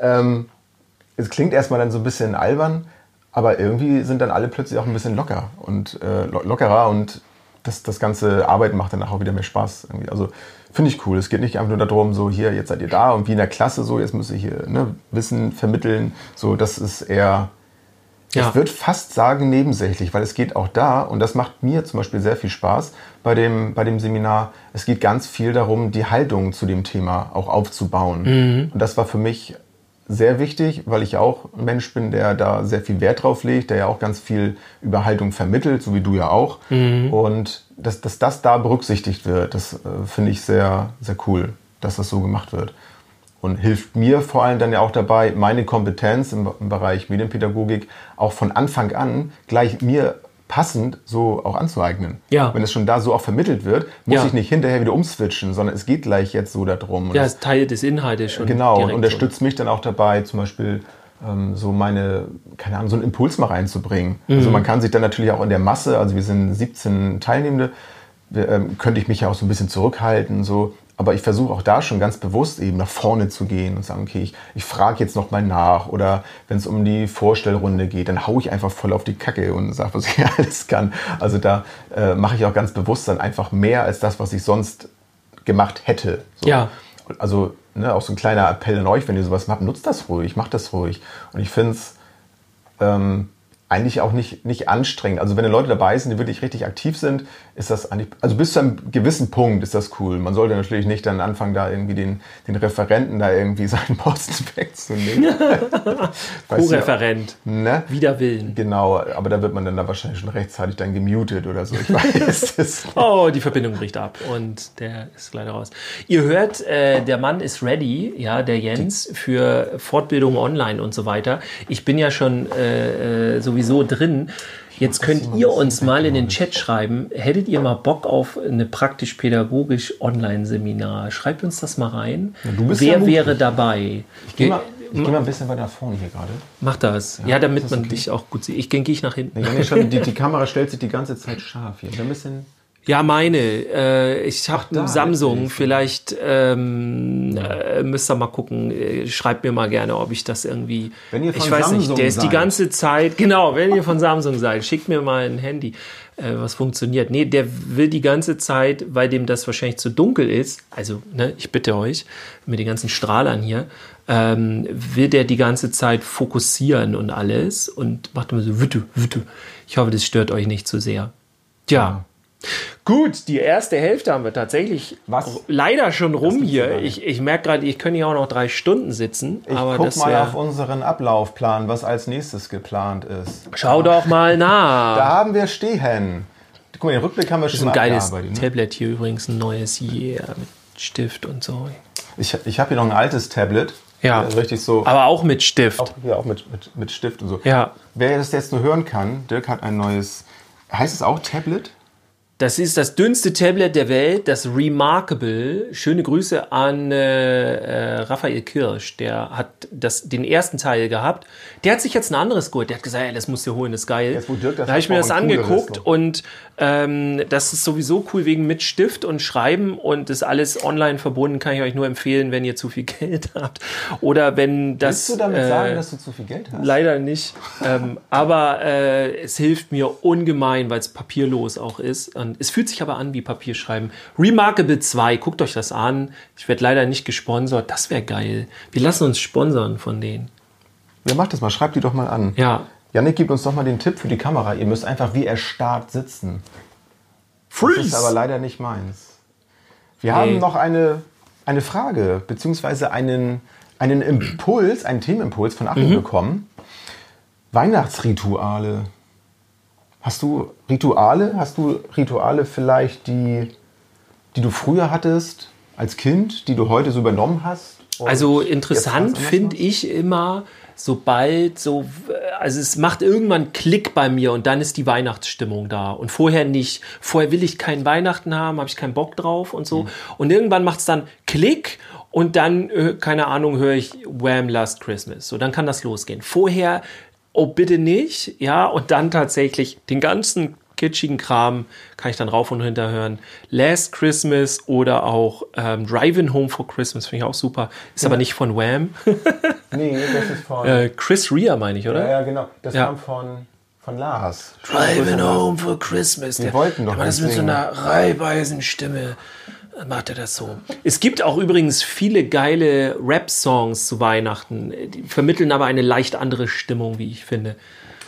ähm, es klingt erstmal dann so ein bisschen albern, aber irgendwie sind dann alle plötzlich auch ein bisschen locker und äh, lockerer und das, das ganze Arbeiten macht danach auch wieder mehr Spaß. Irgendwie. Also finde ich cool. Es geht nicht einfach nur darum, so hier, jetzt seid ihr da und wie in der Klasse so, jetzt müsst ihr hier ne, Wissen vermitteln. So, das ist eher Ja. Ich würde fast sagen nebensächlich, weil es geht auch da, und das macht mir zum Beispiel sehr viel Spaß bei dem, bei dem Seminar, es geht ganz viel darum, die Haltung zu dem Thema auch aufzubauen. Mhm. Und das war für mich sehr wichtig, weil ich auch ein Mensch bin, der da sehr viel Wert drauf legt, der ja auch ganz viel über Haltung vermittelt, so wie du ja auch. Mhm. Und dass, dass das da berücksichtigt wird, das äh, finde ich sehr, sehr cool, dass das so gemacht wird. Und hilft mir vor allem dann ja auch dabei, meine Kompetenz im, im Bereich Medienpädagogik auch von Anfang an gleich mir passend so auch anzueignen. Ja. Wenn es schon da so auch vermittelt wird, muss Ja. ich nicht hinterher wieder umswitchen, sondern es geht gleich jetzt so darum. Und Ja, das- ist Teil des Inhaltes schon. Genau, und unterstützt mich dann auch dabei, zum Beispiel ähm, so meine, keine Ahnung, so einen Impuls mal reinzubringen. Also Mhm. man kann sich dann natürlich auch in der Masse, also wir sind 17 Teilnehmende, wir, ähm, könnte ich mich ja auch so ein bisschen zurückhalten, so. Aber ich versuche auch da schon ganz bewusst eben nach vorne zu gehen und sagen, okay, ich, ich frage jetzt noch mal nach. Oder wenn es um die Vorstellrunde geht, dann haue ich einfach voll auf die Kacke und sage, was (laughs) ich alles kann. Also da äh, mache ich auch ganz bewusst dann einfach mehr als das, was ich sonst gemacht hätte. So. Ja. Also ne, auch so ein kleiner Appell an euch, wenn ihr sowas macht, nutzt das ruhig, macht das ruhig. Und ich finde es ähm, eigentlich auch nicht, nicht anstrengend. Also wenn Leute dabei sind, die wirklich richtig aktiv sind, ist das eigentlich, also bis zu einem gewissen Punkt ist das cool. Man sollte natürlich nicht dann anfangen, da irgendwie den, den Referenten da irgendwie (laughs) seinen Posten wegzunehmen. (laughs) Co-Referent. Ne? Wider Willen. Genau, aber da wird man dann da wahrscheinlich schon rechtzeitig dann gemutet oder so. Ich weiß (laughs) es. Oh, die Verbindung bricht ab und der ist leider raus. Ihr hört, äh, der Mann ist ready, ja, der Jens, für Fortbildung online und so weiter. Ich bin ja schon äh, äh, sowieso drin. Jetzt könnt ihr uns mal in den Chat schreiben, hättet ihr mal Bock auf eine praktisch-pädagogisch Online-Seminar? Schreibt uns das mal rein. du bist Wer ja wäre dabei? Geh mal, ich gehe mal ein bisschen weiter vorne hier gerade. Mach das. Ja, damit ist man okay. dich auch gut sieht. Ich gehe ich nach hinten. Nee, die, die Kamera stellt sich die ganze Zeit scharf hier. Ein bisschen. Ja, meine. Äh, ich habe einen Samsung. Vielleicht ähm, äh, müsst ihr mal gucken. Äh, Schreibt mir mal gerne, ob ich das irgendwie. Wenn ihr von ich weiß nicht, Samsung der ist die ganze Zeit. (laughs) Genau, wenn ihr von Samsung seid, schickt mir mal ein Handy, äh, was funktioniert. Nee, der will die ganze Zeit, weil dem das wahrscheinlich zu dunkel ist. Also, ne, ich bitte euch, mit den ganzen Strahlern hier. Ähm, will der die ganze Zeit fokussieren und alles und macht immer so wütte, wütte. Ich hoffe, das stört euch nicht zu sehr. Tja. Gut, die erste Hälfte haben wir tatsächlich Was? leider schon rum hier. Ich, ich merke gerade, ich könnte hier auch noch drei Stunden sitzen. Ich aber guck das mal auf unseren Ablaufplan, was als nächstes geplant ist. Schau doch mal nach. Da haben wir stehen. Guck mal, den Rückblick haben wir das ist schon ein mal geiles abgearbeitet. Ne? Tablet hier übrigens, ein neues Yeah mit Stift und so. Ich, ich habe hier noch ein altes Tablet. Ja. Richtig so. Aber auch mit Stift. auch, hier auch mit, mit, mit Stift und so. Ja. Wer das jetzt nur hören kann, Dirk hat ein neues. Heißt es auch Tablet? Das ist das dünnste Tablet der Welt, das Remarkable. Schöne Grüße an äh, äh, Raphael Kirsch. Der hat das, den ersten Teil gehabt. Der hat sich jetzt ein anderes geholt. Der hat gesagt, ey, das musst du holen, das ist geil. Jetzt, wo Dirk das da habe ich mir das angeguckt und ähm, das ist sowieso cool wegen mit Stift und Schreiben und ist alles online verbunden. Kann ich euch nur empfehlen, wenn ihr zu viel (laughs) Geld habt oder wenn das. Willst du damit äh, sagen, dass du zu viel Geld hast? Leider nicht. ähm, aber äh, es hilft mir ungemein, weil es papierlos auch ist. Und es fühlt sich aber an wie Papierschreiben. Remarkable 2, guckt euch das an. Ich werde leider nicht gesponsert. Das wäre geil. Wir lassen uns sponsern von denen. Ja, mach das mal, schreib die doch mal an. Ja. Janik gibt uns doch mal den Tipp für die Kamera. Ihr müsst einfach wie erstarrt sitzen. Das ist aber leider nicht meins. Wir haben noch eine, eine Frage, beziehungsweise einen, einen Impuls, einen Themenimpuls von Achim bekommen. Weihnachtsrituale. Hast du Rituale? Hast du Rituale vielleicht, die, die du früher hattest als Kind, die du heute so übernommen hast? Und Also interessant finde machst? ich immer, sobald so, also es macht irgendwann Klick bei mir und dann ist die Weihnachtsstimmung da. Und vorher nicht. Vorher will ich kein Weihnachten haben, habe ich keinen Bock drauf und so. Und irgendwann macht es dann Klick und dann, äh, keine Ahnung, höre ich Wham! Last Christmas. So, dann kann das losgehen. Vorher, oh bitte nicht, ja, und dann tatsächlich den ganzen kitschigen Kram kann ich dann rauf und runter hören. Last Christmas oder auch ähm, Driving Home for Christmas finde ich auch super. Ist aber nicht von Wham. (laughs) Nee, das ist von. äh, Chris Rea meine ich, oder? ja, ja, genau. Das Ja. kam von, von Lars. Driving Home for Christmas. Der, wollten doch der macht das mit so einer reibeisen Stimme. Macht er das so. Es gibt auch übrigens viele geile Rap-Songs zu Weihnachten. Die vermitteln aber eine leicht andere Stimmung, wie ich finde.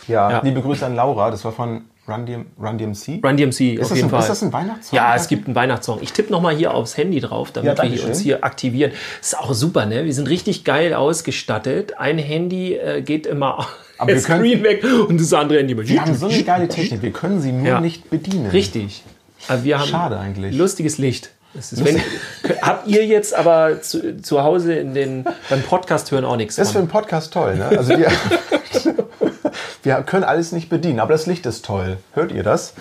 Ja, Ja. liebe Grüße an Laura. Das war von Run, DM, Run DMC. Run DMC, ist auf das jeden ein, Fall. Ist das ein Weihnachtssong? Ja, es gibt einen Weihnachtssong. Ich tippe nochmal hier aufs Handy drauf, damit Ja, wir uns hier aktivieren. ist auch super, ne? Wir sind richtig geil ausgestattet. Ein Handy äh, geht immer (laughs) Aber wir können- Screen weg und das andere Handy. Wir haben so eine geile Technik. Wir können sie nur Ja. nicht bedienen. Richtig. Aber wir haben Schade eigentlich. lustiges Licht. Ist, wenn, (laughs) habt ihr jetzt aber zu, zu Hause in den, beim Podcast hören auch nichts Das ist für einen Podcast toll, ne? Also wir, (laughs) wir können alles nicht bedienen, aber das Licht ist toll. Hört ihr das?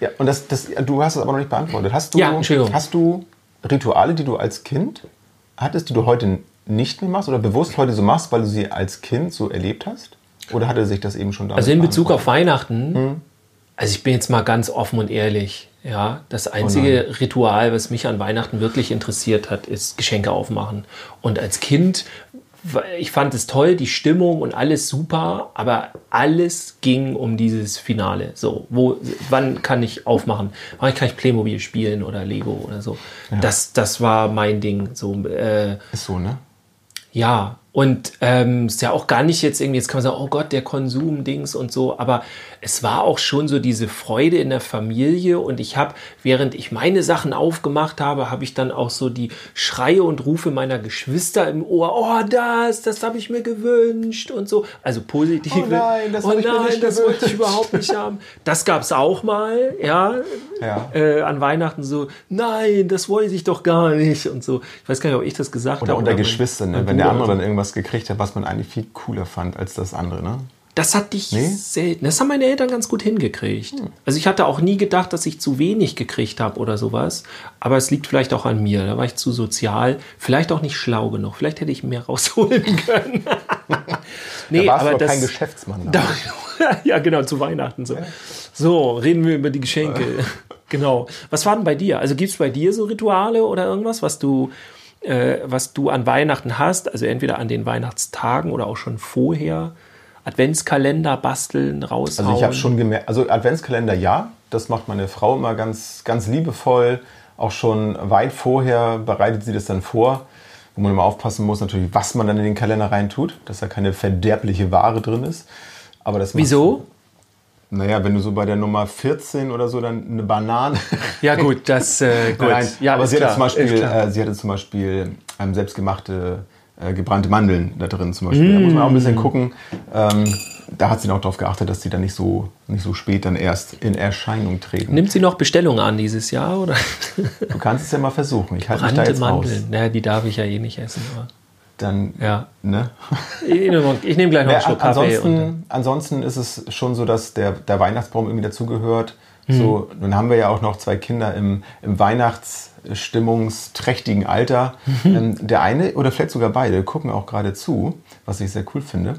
Ja, und das, das, du hast es aber noch nicht beantwortet. Hast du, Ja, Entschuldigung. hast du Rituale, die du als Kind hattest, die du heute nicht mehr machst oder bewusst heute so machst, weil du sie als Kind so erlebt hast? Oder hatte sich das eben schon damals Also in Bezug auf Weihnachten, Hm. also ich bin jetzt mal ganz offen und ehrlich. Ja, das einzige Ritual, was mich an Weihnachten wirklich interessiert hat, ist Geschenke aufmachen. Und als Kind, ich fand es toll, die Stimmung und alles super, aber alles ging um dieses Finale. So, wo, wann kann ich aufmachen? Wann kann ich Playmobil spielen oder Lego oder so? Das, das war mein Ding. So, äh, Ist so, ne? ja, und ähm, ist ja auch gar nicht jetzt irgendwie, jetzt kann man sagen, oh Gott, der Konsum-Dings und so, aber es war auch schon so diese Freude in der Familie und ich habe, während ich meine Sachen aufgemacht habe, habe ich dann auch so die Schreie und Rufe meiner Geschwister im Ohr, oh das, das habe ich mir gewünscht und so, also positive. Oh nein, das oh hab ich mir nein, nicht das wollte ich überhaupt nicht haben. Das gab es auch mal, ja, Ja. Äh, an Weihnachten so, nein, das wollte ich doch gar nicht und so. Ich weiß gar nicht, ob ich das gesagt Oder habe. unter mein- Geschwistern, ne? wenn der andere oder dann irgendwas gekriegt hat, was man eigentlich viel cooler fand als das andere, ne? Das hatte ich Nee? selten. Das haben meine Eltern ganz gut hingekriegt. Also ich hatte auch nie gedacht, dass ich zu wenig gekriegt habe oder sowas. Aber es liegt vielleicht auch an mir. Da war ich zu sozial, vielleicht auch nicht schlau genug. Vielleicht hätte ich mehr (laughs) rausholen können. (laughs) nee, da warst du aber aber das, kein Geschäftsmann. (laughs) Da, ja, genau, zu Weihnachten. So. so, reden wir über die Geschenke. genau. Was war denn bei dir? Also gibt es bei dir so Rituale oder irgendwas, was du, äh, was du an Weihnachten hast? Also entweder an den Weihnachtstagen oder auch schon vorher? Adventskalender basteln, raushauen? Also ich habe schon gemerkt, also Adventskalender ja, das macht meine Frau immer ganz, ganz liebevoll. Auch schon weit vorher bereitet sie das dann vor, wo man immer aufpassen muss, natürlich, was man dann in den Kalender reintut, dass da keine verderbliche Ware drin ist. Aber das Wieso? Naja, wenn du so bei der Nummer 14 oder so dann eine Banane. (laughs) Ja gut, das äh, gut. Nein, ja, aber sie hatte, klar, zum Beispiel, äh, sie hatte zum Beispiel ähm, selbstgemachte äh, gebrannte Mandeln da drin zum Beispiel. Da muss man auch ein Mm. bisschen gucken. Ähm, da hat sie auch darauf geachtet, dass die dann nicht so, nicht so spät dann erst in Erscheinung treten. Nimmt sie noch Bestellungen an dieses Jahr oder? Du kannst es ja mal versuchen. Ich halte mich da jetzt raus. Mandeln. Naja, die darf ich ja eh nicht essen. Aber. Dann, Ja. ne? Ich nehme ich nehm gleich noch einen Ja, Schluck Kaffee. Ansonsten, ansonsten ist es schon so, dass der, der Weihnachtsbaum irgendwie dazugehört. Mhm. So, nun haben wir ja auch noch zwei Kinder im, im weihnachtsstimmungsträchtigen Alter. (laughs) Ähm, der eine oder vielleicht sogar beide gucken auch gerade zu, was ich sehr cool finde.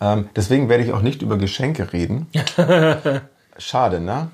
Ähm, deswegen werde ich auch nicht über Geschenke reden. (laughs) Schade, ne?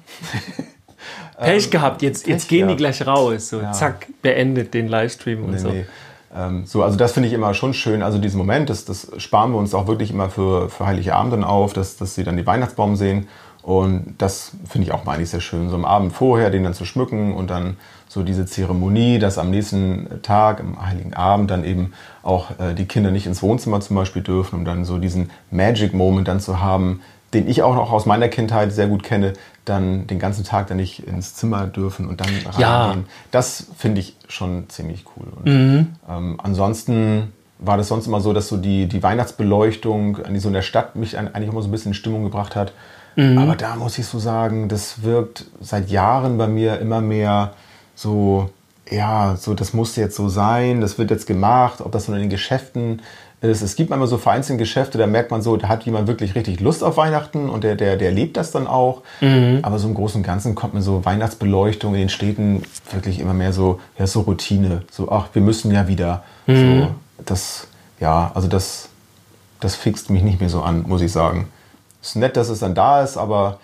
Pech gehabt, jetzt, jetzt ähm, Pech gehen die gehabt. gleich raus. So, zack, beendet den Livestream und Nee, so. nee. Ähm, so, also das finde ich immer schon schön. Also diesen Moment, das, das sparen wir uns auch wirklich immer für, für Heilige Abend dann auf, dass, dass sie dann die Weihnachtsbaum sehen. Und das finde ich auch mal eigentlich sehr schön. So am Abend vorher den dann zu schmücken und dann so diese Zeremonie, dass am nächsten Tag, am Heiligen Abend, dann eben auch äh, die Kinder nicht ins Wohnzimmer zum Beispiel dürfen, um dann so diesen Magic Moment dann zu haben, den ich auch noch aus meiner Kindheit sehr gut kenne, dann den ganzen Tag dann nicht ins Zimmer dürfen und dann reingehen. Ja. Das finde ich schon ziemlich cool. Und, Mhm. ähm, ansonsten war das sonst immer so, dass so die, die Weihnachtsbeleuchtung eigentlich so in der Stadt mich eigentlich immer so ein bisschen in Stimmung gebracht hat. Mhm. Aber da muss ich so sagen, das wirkt seit Jahren bei mir immer mehr so, ja, so das muss jetzt so sein, das wird jetzt gemacht, ob das so in den Geschäften ist. Es gibt manchmal so vereinzelte Geschäfte, da merkt man so, da hat jemand wirklich richtig Lust auf Weihnachten und der, der, der lebt das dann auch. Aber so im Großen und Ganzen kommt mir so Weihnachtsbeleuchtung in den Städten wirklich immer mehr so, ja, so Routine. So, ach, wir müssen ja wieder. So, das, ja, also das, das fixt mich nicht mehr so an, muss ich sagen. Ist nett, dass es dann da ist, aber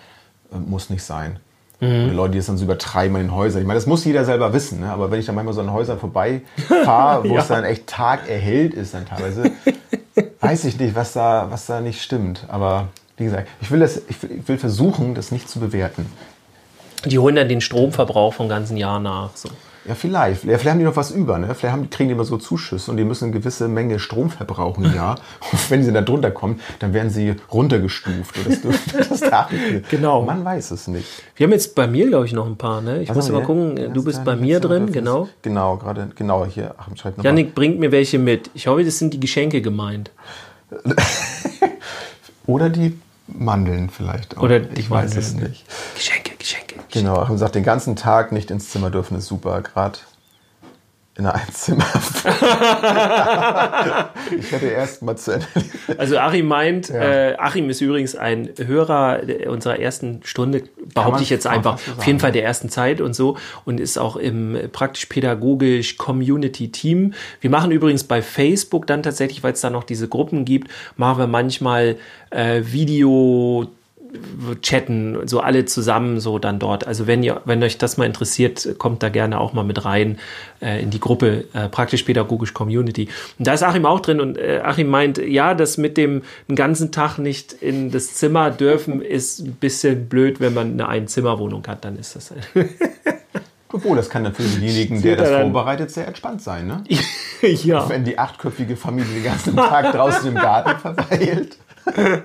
äh, muss nicht sein. Oder Leute, die es dann so übertreiben in den Häusern. Ich meine, das muss jeder selber wissen, ne? aber wenn ich dann manchmal so an Häusern vorbeifahre, (laughs) wo es dann echt Tag erhellt ist dann teilweise, (laughs) weiß ich nicht, was da, was da nicht stimmt. Aber wie gesagt, ich will, das, ich will, ich will versuchen, das nicht zu bewerten. Die holen dann den Stromverbrauch vom ganzen Jahr nach. So. Ja, vielleicht. Vielleicht haben die noch was über, ne? Vielleicht haben, kriegen die immer so Zuschüsse und die müssen eine gewisse Menge Strom verbrauchen im Jahr. (laughs) und wenn sie da drunter kommen, dann werden sie runtergestuft. Das, (laughs) das nicht. Genau. Man weiß es nicht. Wir haben jetzt bei mir, glaube ich, noch ein paar. Ne? Ich Was muss mal gucken, du bist bei mir drin, das genau. Genau, gerade, genau, hier. Ach, schreib noch mal. Janik bringt mir welche mit. Ich hoffe, das sind die Geschenke gemeint. (laughs) Oder die Mandeln vielleicht auch. Oder die ich weiß es Mandeln. nicht. Geschenke. Genau, Achim sagt, den ganzen Tag nicht ins Zimmer dürfen ist super. Gerade in einer Einzimmer. (laughs) ich hätte erst mal zu Ende. Also Achim meint, äh, Achim ist übrigens ein Hörer unserer ersten Stunde, behaupte ich jetzt einfach, auf jeden. Fall der ersten Zeit und so und ist auch im praktisch-pädagogisch Community-Team. Wir machen übrigens bei Facebook dann tatsächlich, weil es da noch diese Gruppen gibt, machen wir manchmal äh, Video chatten, so alle zusammen so dann dort. Also wenn ihr, wenn euch das mal interessiert, kommt da gerne auch mal mit rein äh, in die Gruppe äh, praktisch-pädagogisch Community. Und da ist Achim auch drin und äh, Achim meint, ja, das mit dem ganzen Tag nicht in das Zimmer dürfen ist ein bisschen blöd, wenn man eine Einzimmerwohnung hat, dann ist das. (laughs) Obwohl, das kann dann für denjenigen, der das vorbereitet, sehr entspannt sein. Ne? (laughs) ja. Wenn die achtköpfige Familie den ganzen Tag draußen im Garten verweilt. (laughs)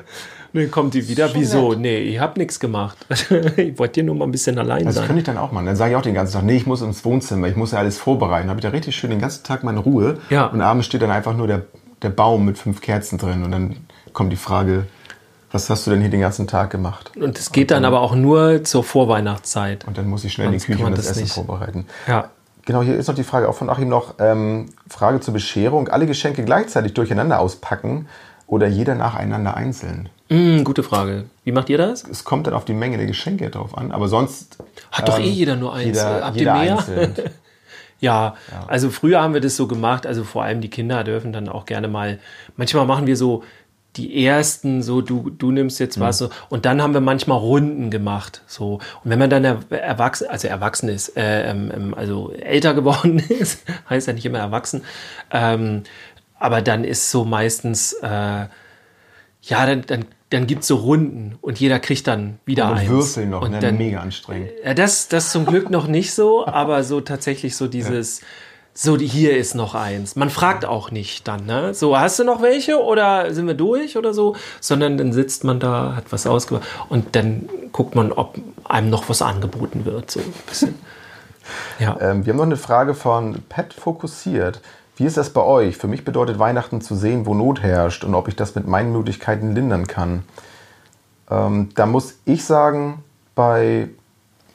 Dann kommt die wieder. Wieso? nett. Nee, ich hab nichts gemacht. (laughs) ich wollte hier nur mal ein bisschen allein Das sein. könnte ich dann auch machen. Dann sage ich auch den ganzen Tag, nee, ich muss ins Wohnzimmer, ich muss ja alles vorbereiten. Dann habe ich da richtig schön den ganzen Tag meine Ruhe. Ja. Und abends steht dann einfach nur der, der Baum mit fünf Kerzen drin. Und dann kommt die Frage, was hast du denn hier den ganzen Tag gemacht? Und es geht dann aber auch nur zur Vorweihnachtszeit. Und dann muss ich schnell in die Sonst Küche und das, das Essen nicht. vorbereiten. Ja. Genau, hier ist noch die Frage auch von Achim noch. Ähm, Frage zur Bescherung. Alle Geschenke gleichzeitig durcheinander auspacken oder jeder nacheinander einzeln? Mm, gute Frage. Wie macht ihr das? Es kommt dann auf die Menge der Geschenke drauf an, aber sonst. Hat doch ähm, eh jeder nur eins. Jeder, Habt jeder ihr mehr? einzeln. (laughs) Ja, also früher haben wir das so gemacht, also vor allem die Kinder dürfen dann auch gerne mal, manchmal machen wir so die ersten, so du, du nimmst jetzt was, so, und dann haben wir manchmal Runden gemacht, so. Und wenn man dann er- erwachsen, also erwachsen ist, äh, ähm, ähm, also älter geworden (laughs) ist, heißt ja nicht immer erwachsen, ähm, aber dann ist so meistens, äh, ja, dann, dann, dann gibt's so Runden und jeder kriegt dann wieder Und eins. Würfeln noch, und ne? dann, mega anstrengend. ja, das, das zum Glück noch nicht so, (laughs) aber so tatsächlich so dieses, so die, hier ist noch eins. Man fragt auch nicht dann, ne? So, hast du noch welche oder sind wir durch oder so? Sondern dann sitzt man da, hat was ausgemacht und dann guckt man, ob einem noch was angeboten wird, so ein bisschen. (laughs) Ja. Ähm, wir haben noch eine Frage von Pet Fokussiert. Wie ist das bei euch? Für mich bedeutet Weihnachten zu sehen, wo Not herrscht und ob ich das mit meinen Möglichkeiten lindern kann. Ähm, da muss ich sagen, bei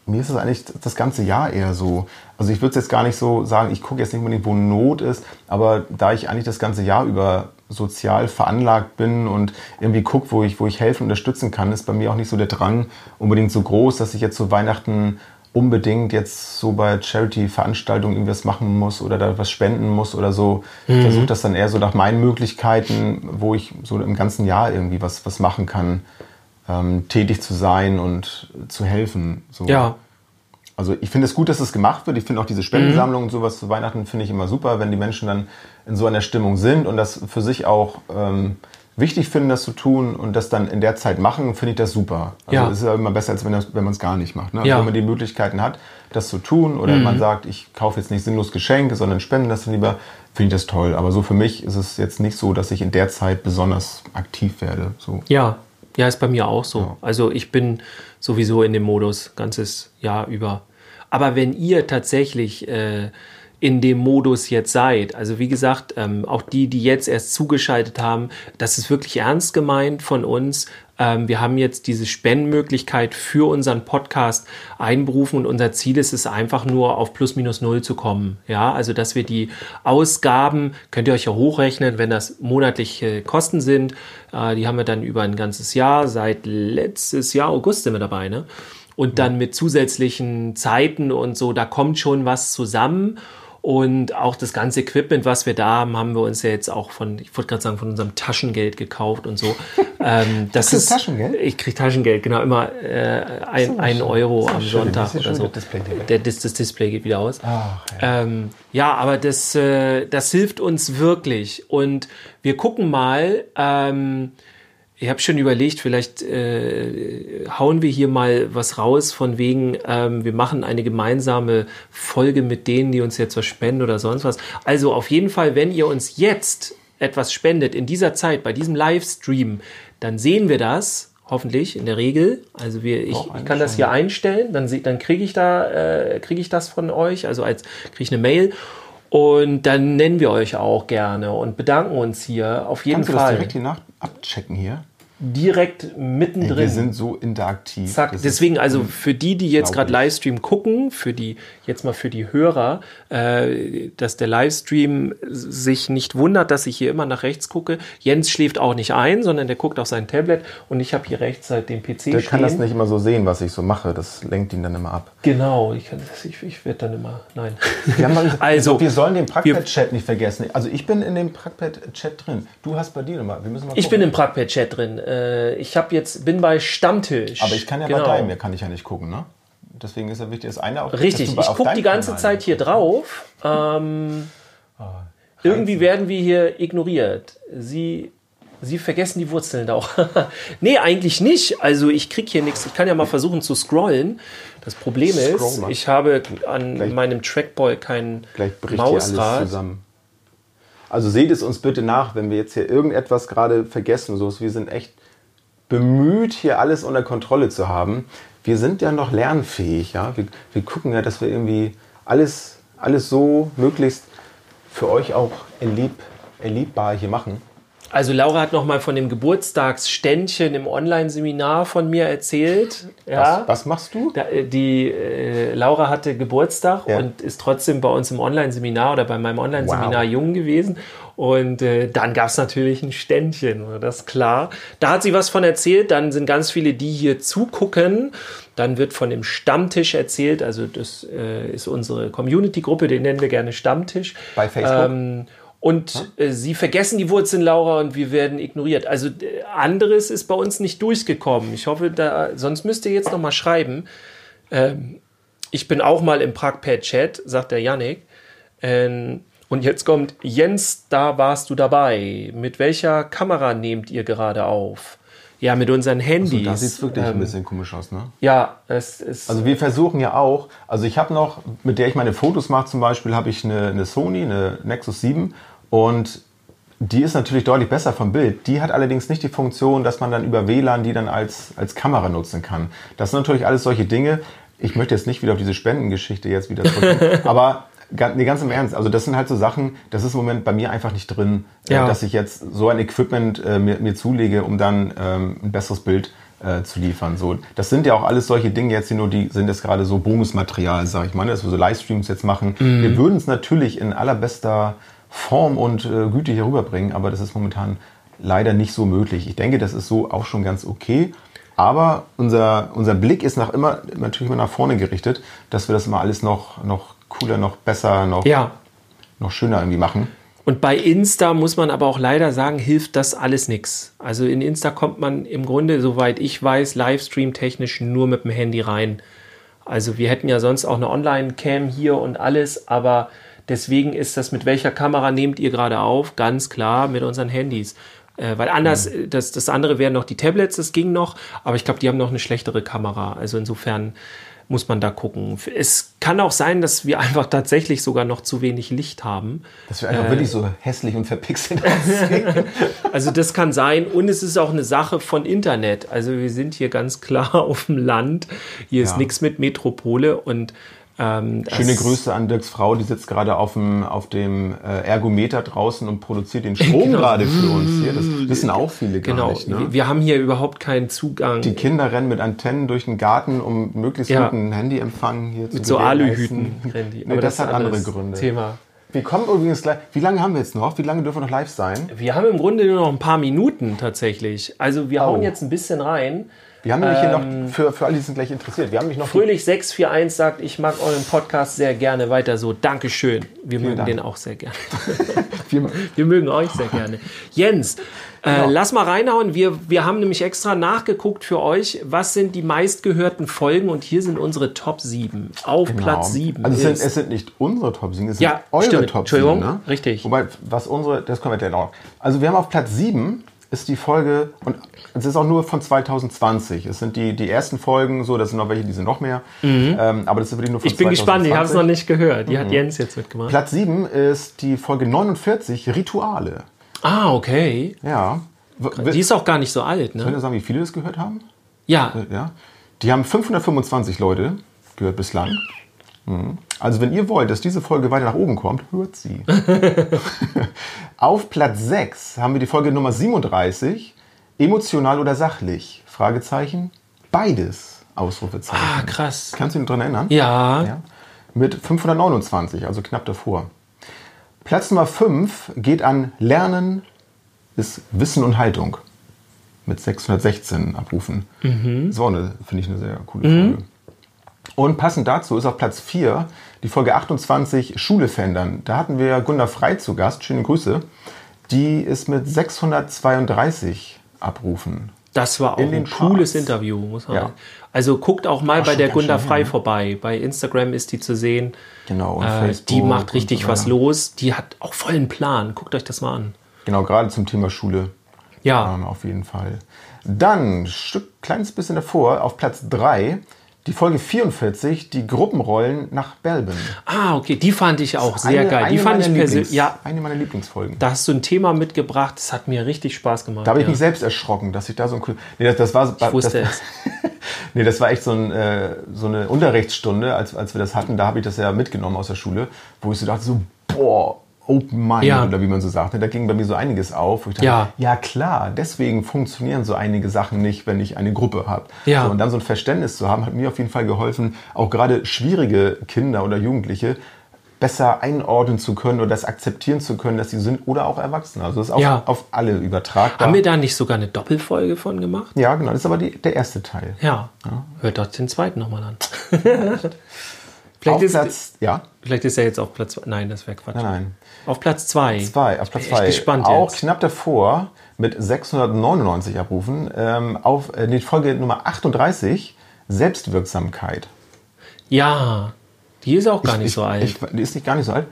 mir ist es eigentlich das ganze Jahr eher so. Also ich würde es jetzt gar nicht so sagen, ich gucke jetzt nicht unbedingt, wo Not ist, aber da ich eigentlich das ganze Jahr über sozial veranlagt bin und irgendwie gucke, wo ich, wo ich helfen und unterstützen kann, ist bei mir auch nicht so der Drang unbedingt so groß, dass ich jetzt zu Weihnachten unbedingt jetzt so bei Charity-Veranstaltungen irgendwas machen muss oder da was spenden muss oder so. Ich versuche das dann eher so nach meinen Möglichkeiten, wo ich so im ganzen Jahr irgendwie was, was machen kann, ähm, tätig zu sein und zu helfen. So. ja. Also ich finde es gut, dass es gemacht wird. Ich finde auch diese Spendensammlungen und sowas zu Weihnachten finde ich immer super, wenn die Menschen dann in so einer Stimmung sind und das für sich auch ähm, wichtig finden, das zu tun und das dann in der Zeit machen, finde ich das super. Also Ja. es ist ja immer besser, als wenn, das, wenn man es gar nicht macht. Ne? Also Ja. Wenn man die Möglichkeiten hat, das zu tun oder man sagt, ich kaufe jetzt nicht sinnlos Geschenke, sondern spende das dann lieber, finde ich das toll. Aber so für mich ist es jetzt nicht so, dass ich in der Zeit besonders aktiv werde. So. Ja, ja, ist bei mir auch so. Ja. Also ich bin sowieso in dem Modus ganzes Jahr über. Aber wenn ihr tatsächlich äh, in dem Modus jetzt seid, also wie gesagt, ähm, auch die, die jetzt erst zugeschaltet haben, das ist wirklich ernst gemeint von uns. Ähm, wir haben jetzt diese Spendenmöglichkeit für unseren Podcast einberufen und unser Ziel ist es einfach nur auf plus minus null zu kommen. Ja, also dass wir die Ausgaben, könnt ihr euch ja hochrechnen, wenn das monatliche Kosten sind, äh, die haben wir dann über ein ganzes Jahr, seit letztes Jahr August sind wir dabei, ne? Und dann mit zusätzlichen Zeiten und so, da kommt schon was zusammen. Und auch das ganze Equipment, was wir da haben, haben wir uns ja jetzt auch von, ich wollte gerade sagen, von unserem Taschengeld gekauft und so. (laughs) ähm, das ist Taschengeld? Ich kriege Taschengeld, genau, immer äh, ein, ein Euro am schön. Sonntag oder so. das Display. Der, das, das Display geht wieder aus. Ach, Ähm, ja, aber das, äh, das hilft uns wirklich. Und wir gucken mal, ähm, Ich habe schon überlegt, vielleicht äh, hauen wir hier mal was raus von wegen, ähm, wir machen eine gemeinsame Folge mit denen, die uns jetzt was spenden oder sonst was. Also auf jeden Fall, wenn ihr uns jetzt etwas spendet in dieser Zeit, bei diesem Livestream, dann sehen wir das hoffentlich in der Regel. Also wir, ich, ich kann das hier einstellen, dann, dann kriege ich da äh, kriege ich das von euch, also als kriege ich eine Mail und dann nennen wir euch auch gerne und bedanken uns hier auf jeden Kannst du das Fall direkt hier nach abchecken hier? Direkt mittendrin. wir sind so interaktiv. Zack, Das deswegen, also für die, die jetzt gerade. Livestream gucken, für die, jetzt mal für die Hörer, äh, dass der Livestream sich nicht wundert, dass ich hier immer nach rechts gucke. Jens schläft auch nicht ein, sondern der guckt auf sein Tablet und ich habe hier rechts halt den PC Der stehen. kann das nicht immer so sehen, was ich so mache. Das lenkt ihn dann immer ab. Genau, ich, kann ich, ich werde dann immer, nein. Wir, haben gesagt, Also, wir sollen den Prackpad-Chat nicht vergessen. Also ich bin in dem Prackpad-Chat drin. Du hast bei dir nochmal. Wir müssen mal Ich bin im Prackpad-Chat drin. Äh, ich habe jetzt, bin bei Stammtisch. Aber ich kann ja Genau. bei deinem, kann ich ja nicht gucken, ne? Deswegen ist ja wichtig, dass einer auf Richtig, ich gucke die ganze Kanal Zeit hier drauf. Ähm, irgendwie werden wir hier ignoriert. Sie, Sie vergessen die Wurzeln da auch. (laughs) nee, eigentlich nicht. Also ich kriege hier nichts. Ich kann ja mal versuchen zu scrollen. Das Problem ist, mal. ich habe an Gleich- meinem Trackball kein Gleich bricht hier alles Mausrad. zusammen. Also seht es uns bitte nach, wenn wir jetzt hier irgendetwas gerade vergessen. So, wir sind echt bemüht, hier alles unter Kontrolle zu haben. Wir sind ja noch lernfähig. Ja? Wir, wir gucken ja, dass wir irgendwie alles, alles so möglichst für euch auch erleb, erlebbar hier machen. Also Laura hat noch mal von dem Geburtstagsständchen im Online-Seminar von mir erzählt. Ja. Was, was machst du? Da, äh, die äh, Laura hatte Geburtstag Ja. und ist trotzdem bei uns im Online-Seminar oder bei meinem Online-Seminar Wow. jung gewesen. Und äh, dann gab es natürlich ein Ständchen, das ist klar. Da hat sie was von erzählt. Dann sind ganz viele, die hier zugucken. Dann wird von dem Stammtisch erzählt. Also das äh, ist unsere Community-Gruppe, den nennen wir gerne Stammtisch. Bei Facebook? Ähm, und äh, sie vergessen die Wurzeln, Laura, und wir werden ignoriert. Also äh, anderes ist bei uns nicht durchgekommen. Ich hoffe, da, sonst müsst ihr jetzt noch mal schreiben. Ähm, ich bin auch mal im Pragpad-Chat, sagt der Yannick. Ähm, und jetzt kommt Jens, da warst du dabei. Mit welcher Kamera nehmt ihr gerade auf? Ja, mit unseren Handys. Da sieht es wirklich Ähm, ein bisschen komisch aus, ne? Ja, es ist. Also wir versuchen ja auch, also ich habe noch, mit der ich meine Fotos mache zum Beispiel, habe ich eine, eine Sony, eine Nexus 7 und die ist natürlich deutlich besser vom Bild. Die hat allerdings nicht die Funktion, dass man dann über WLAN die dann als, als Kamera nutzen kann. Das sind natürlich alles solche Dinge. Ich möchte jetzt nicht wieder auf diese Spendengeschichte jetzt wieder zurück, (laughs) aber nee, ganz im Ernst, also das sind halt so Sachen, das ist im Moment bei mir einfach nicht drin, äh, Ja. dass ich jetzt so ein Equipment äh, mir, mir zulege, um dann ähm, ein besseres Bild äh, zu liefern. So, das sind ja auch alles solche Dinge jetzt, die nur die sind jetzt gerade so Bonusmaterial, sage ich mal, ne, dass wir so Livestreams jetzt machen. Wir würden es natürlich in allerbester Form und äh, Güte hier rüberbringen, aber das ist momentan leider nicht so möglich. Ich denke, das ist so auch schon ganz okay. Aber unser, unser Blick ist nach immer, natürlich immer nach vorne gerichtet, dass wir das immer alles noch, noch cooler, noch besser, noch, ja, noch schöner irgendwie machen. Und bei Insta muss man aber auch leider sagen, hilft das alles nichts. Also in Insta kommt man im Grunde, soweit ich weiß, Livestream-technisch nur mit dem Handy rein. Also wir hätten ja sonst auch eine Online-Cam hier und alles, aber deswegen ist das, mit welcher Kamera nehmt ihr gerade auf? Ganz klar mit unseren Handys. Äh, weil anders, äh, das, das andere wären noch die Tablets, das ging noch, aber ich glaube, die haben noch eine schlechtere Kamera. Also insofern muss man da gucken. Es kann auch sein, dass wir einfach tatsächlich sogar noch zu wenig Licht haben. Dass wir einfach wirklich so hässlich und verpixelt aussehen. (laughs) Also das kann sein und es ist auch eine Sache von Internet. Also wir sind hier ganz klar (laughs) auf dem Land. Hier ist Ja. nichts mit Metropole und ähm, das- Schöne Grüße an Dirks Frau, die sitzt gerade auf dem, auf dem äh, Ergometer draußen und produziert den Strom (laughs) Genau. gerade für uns hier. Das wissen auch viele gar Genau, nicht. Ne? wir, haben hier überhaupt keinen Zugang. Die Kinder rennen mit Antennen durch den Garten, um möglichst Ja. guten Handyempfang hier zu mit so. Aluhüten rennen die. Nee, das, ist hat andere Gründe. Thema. Wir kommen übrigens gleich. Wie lange haben wir jetzt noch? Wie lange dürfen wir noch live sein? Wir haben im Grunde nur noch ein paar Minuten tatsächlich. Also wir hauen Oh. jetzt ein bisschen rein. Wir haben nämlich hier Ähm, noch, für, für alle, die sind gleich interessiert, wir haben nämlich noch die- Fröhlich 641 sagt, ich mag euren Podcast sehr gerne weiter so. Dankeschön. Wir mögen Dank. den auch sehr gerne. (laughs) (laughs) wir, mögen euch sehr gerne. Jens, Genau. äh, lass mal reinhauen. Wir, wir haben nämlich extra nachgeguckt für euch, was sind die meistgehörten Folgen und hier sind unsere Top 7. Auf Genau. Platz 7 Also es sind, es sind nicht unsere Top 7, es sind Ja, eure stimmt. Top 7. Entschuldigung, Ne? richtig. Wobei, was unsere, das können wir gleich noch. Also wir haben auf Platz 7 ist die Folge, und es ist auch nur von 2020. Es sind die, die ersten Folgen, so, das sind noch welche, die sind noch mehr. Ähm, aber das ist wirklich nur von Mhm. Ich bin 2020. gespannt, ich habe es noch nicht gehört. Die hat Jens jetzt mitgemacht. Platz 7 ist die Folge 49, Rituale. Ah, okay. Ja. Die ist auch gar nicht so alt, Könnt ne? ihr sagen, wie viele das gehört haben? Ja, Ja. Die haben 525 Leute gehört bislang. Mhm. Also wenn ihr wollt, dass diese Folge weiter nach oben kommt, hört sie. (laughs) Auf Platz 6 haben wir die Folge Nummer 37, emotional oder sachlich? Fragezeichen. Beides. Ausrufezeichen. ah, krass. Kannst du dich daran erinnern? Ja, Ja. Mit 529, also knapp davor. Platz Nummer 5 geht an Lernen ist Wissen und Haltung. Mit 616 Abrufen. Das war eine, finde ich, eine sehr coole Folge. Und passend dazu ist auf Platz 4 die Folge 28 Schule verändern. Da hatten wir Gunda Frei zu Gast. Schöne Grüße. Die ist mit 632 Abrufen. das war auch In ein cooles Charts. Interview, muss man Ja. sagen. Also guckt auch mal Ach, bei der Gunda Frei ne? vorbei. Bei Instagram ist die zu sehen. Genau, und Äh, Facebook die macht richtig so was los. Die hat auch vollen Plan. Guckt euch das mal an. Genau, gerade zum Thema Schule. Ja, Ähm, auf jeden Fall. Dann, ein kleines bisschen davor, auf Platz 3, die Folge 44, die Gruppenrollen nach Belbin. ah, okay, die fand ich auch sehr Eine- geil. Die eine fand ich persönlich, ja, Eine meiner Lieblingsfolgen. da hast du ein Thema mitgebracht, das hat mir richtig Spaß gemacht. Da habe ich ja. mich selbst erschrocken, dass ich da so ein... Nee, das, das war, Ich wusste das, es. (laughs) nee, das war echt so, ein, äh, so eine Unterrichtsstunde, als, als wir das hatten. Da habe ich das ja mitgenommen aus der Schule, wo ich so dachte, so, boah, Open Mind, Ja. oder wie man so sagt. Da ging bei mir so einiges auf. Dachte, Ja. ja klar, deswegen funktionieren so einige Sachen nicht, wenn ich eine Gruppe habe. Ja. So, und dann so ein Verständnis zu haben, hat mir auf jeden Fall geholfen, auch gerade schwierige Kinder oder Jugendliche besser einordnen zu können oder das akzeptieren zu können, dass sie sind oder auch Erwachsene. Also das ist auch Ja. auf alle übertragbar. Haben wir da nicht sogar eine Doppelfolge von gemacht? ja, genau. Das ist aber die, der erste Teil. Ja. Hört doch den zweiten nochmal an. Auf (laughs) vielleicht, ist, Platz, ja, vielleicht ist er jetzt auf Platz. Nein, das wäre Quatsch. nein, nein. Auf Platz zwei. Zwei, auf Platz bin echt zwei. gespannt Auch jetzt. knapp davor mit 699 Abrufen ähm, auf äh, die Folge Nummer 38 Selbstwirksamkeit. Ja, die ist auch gar nicht ich, so alt. Ich, die ist nicht gar nicht so alt.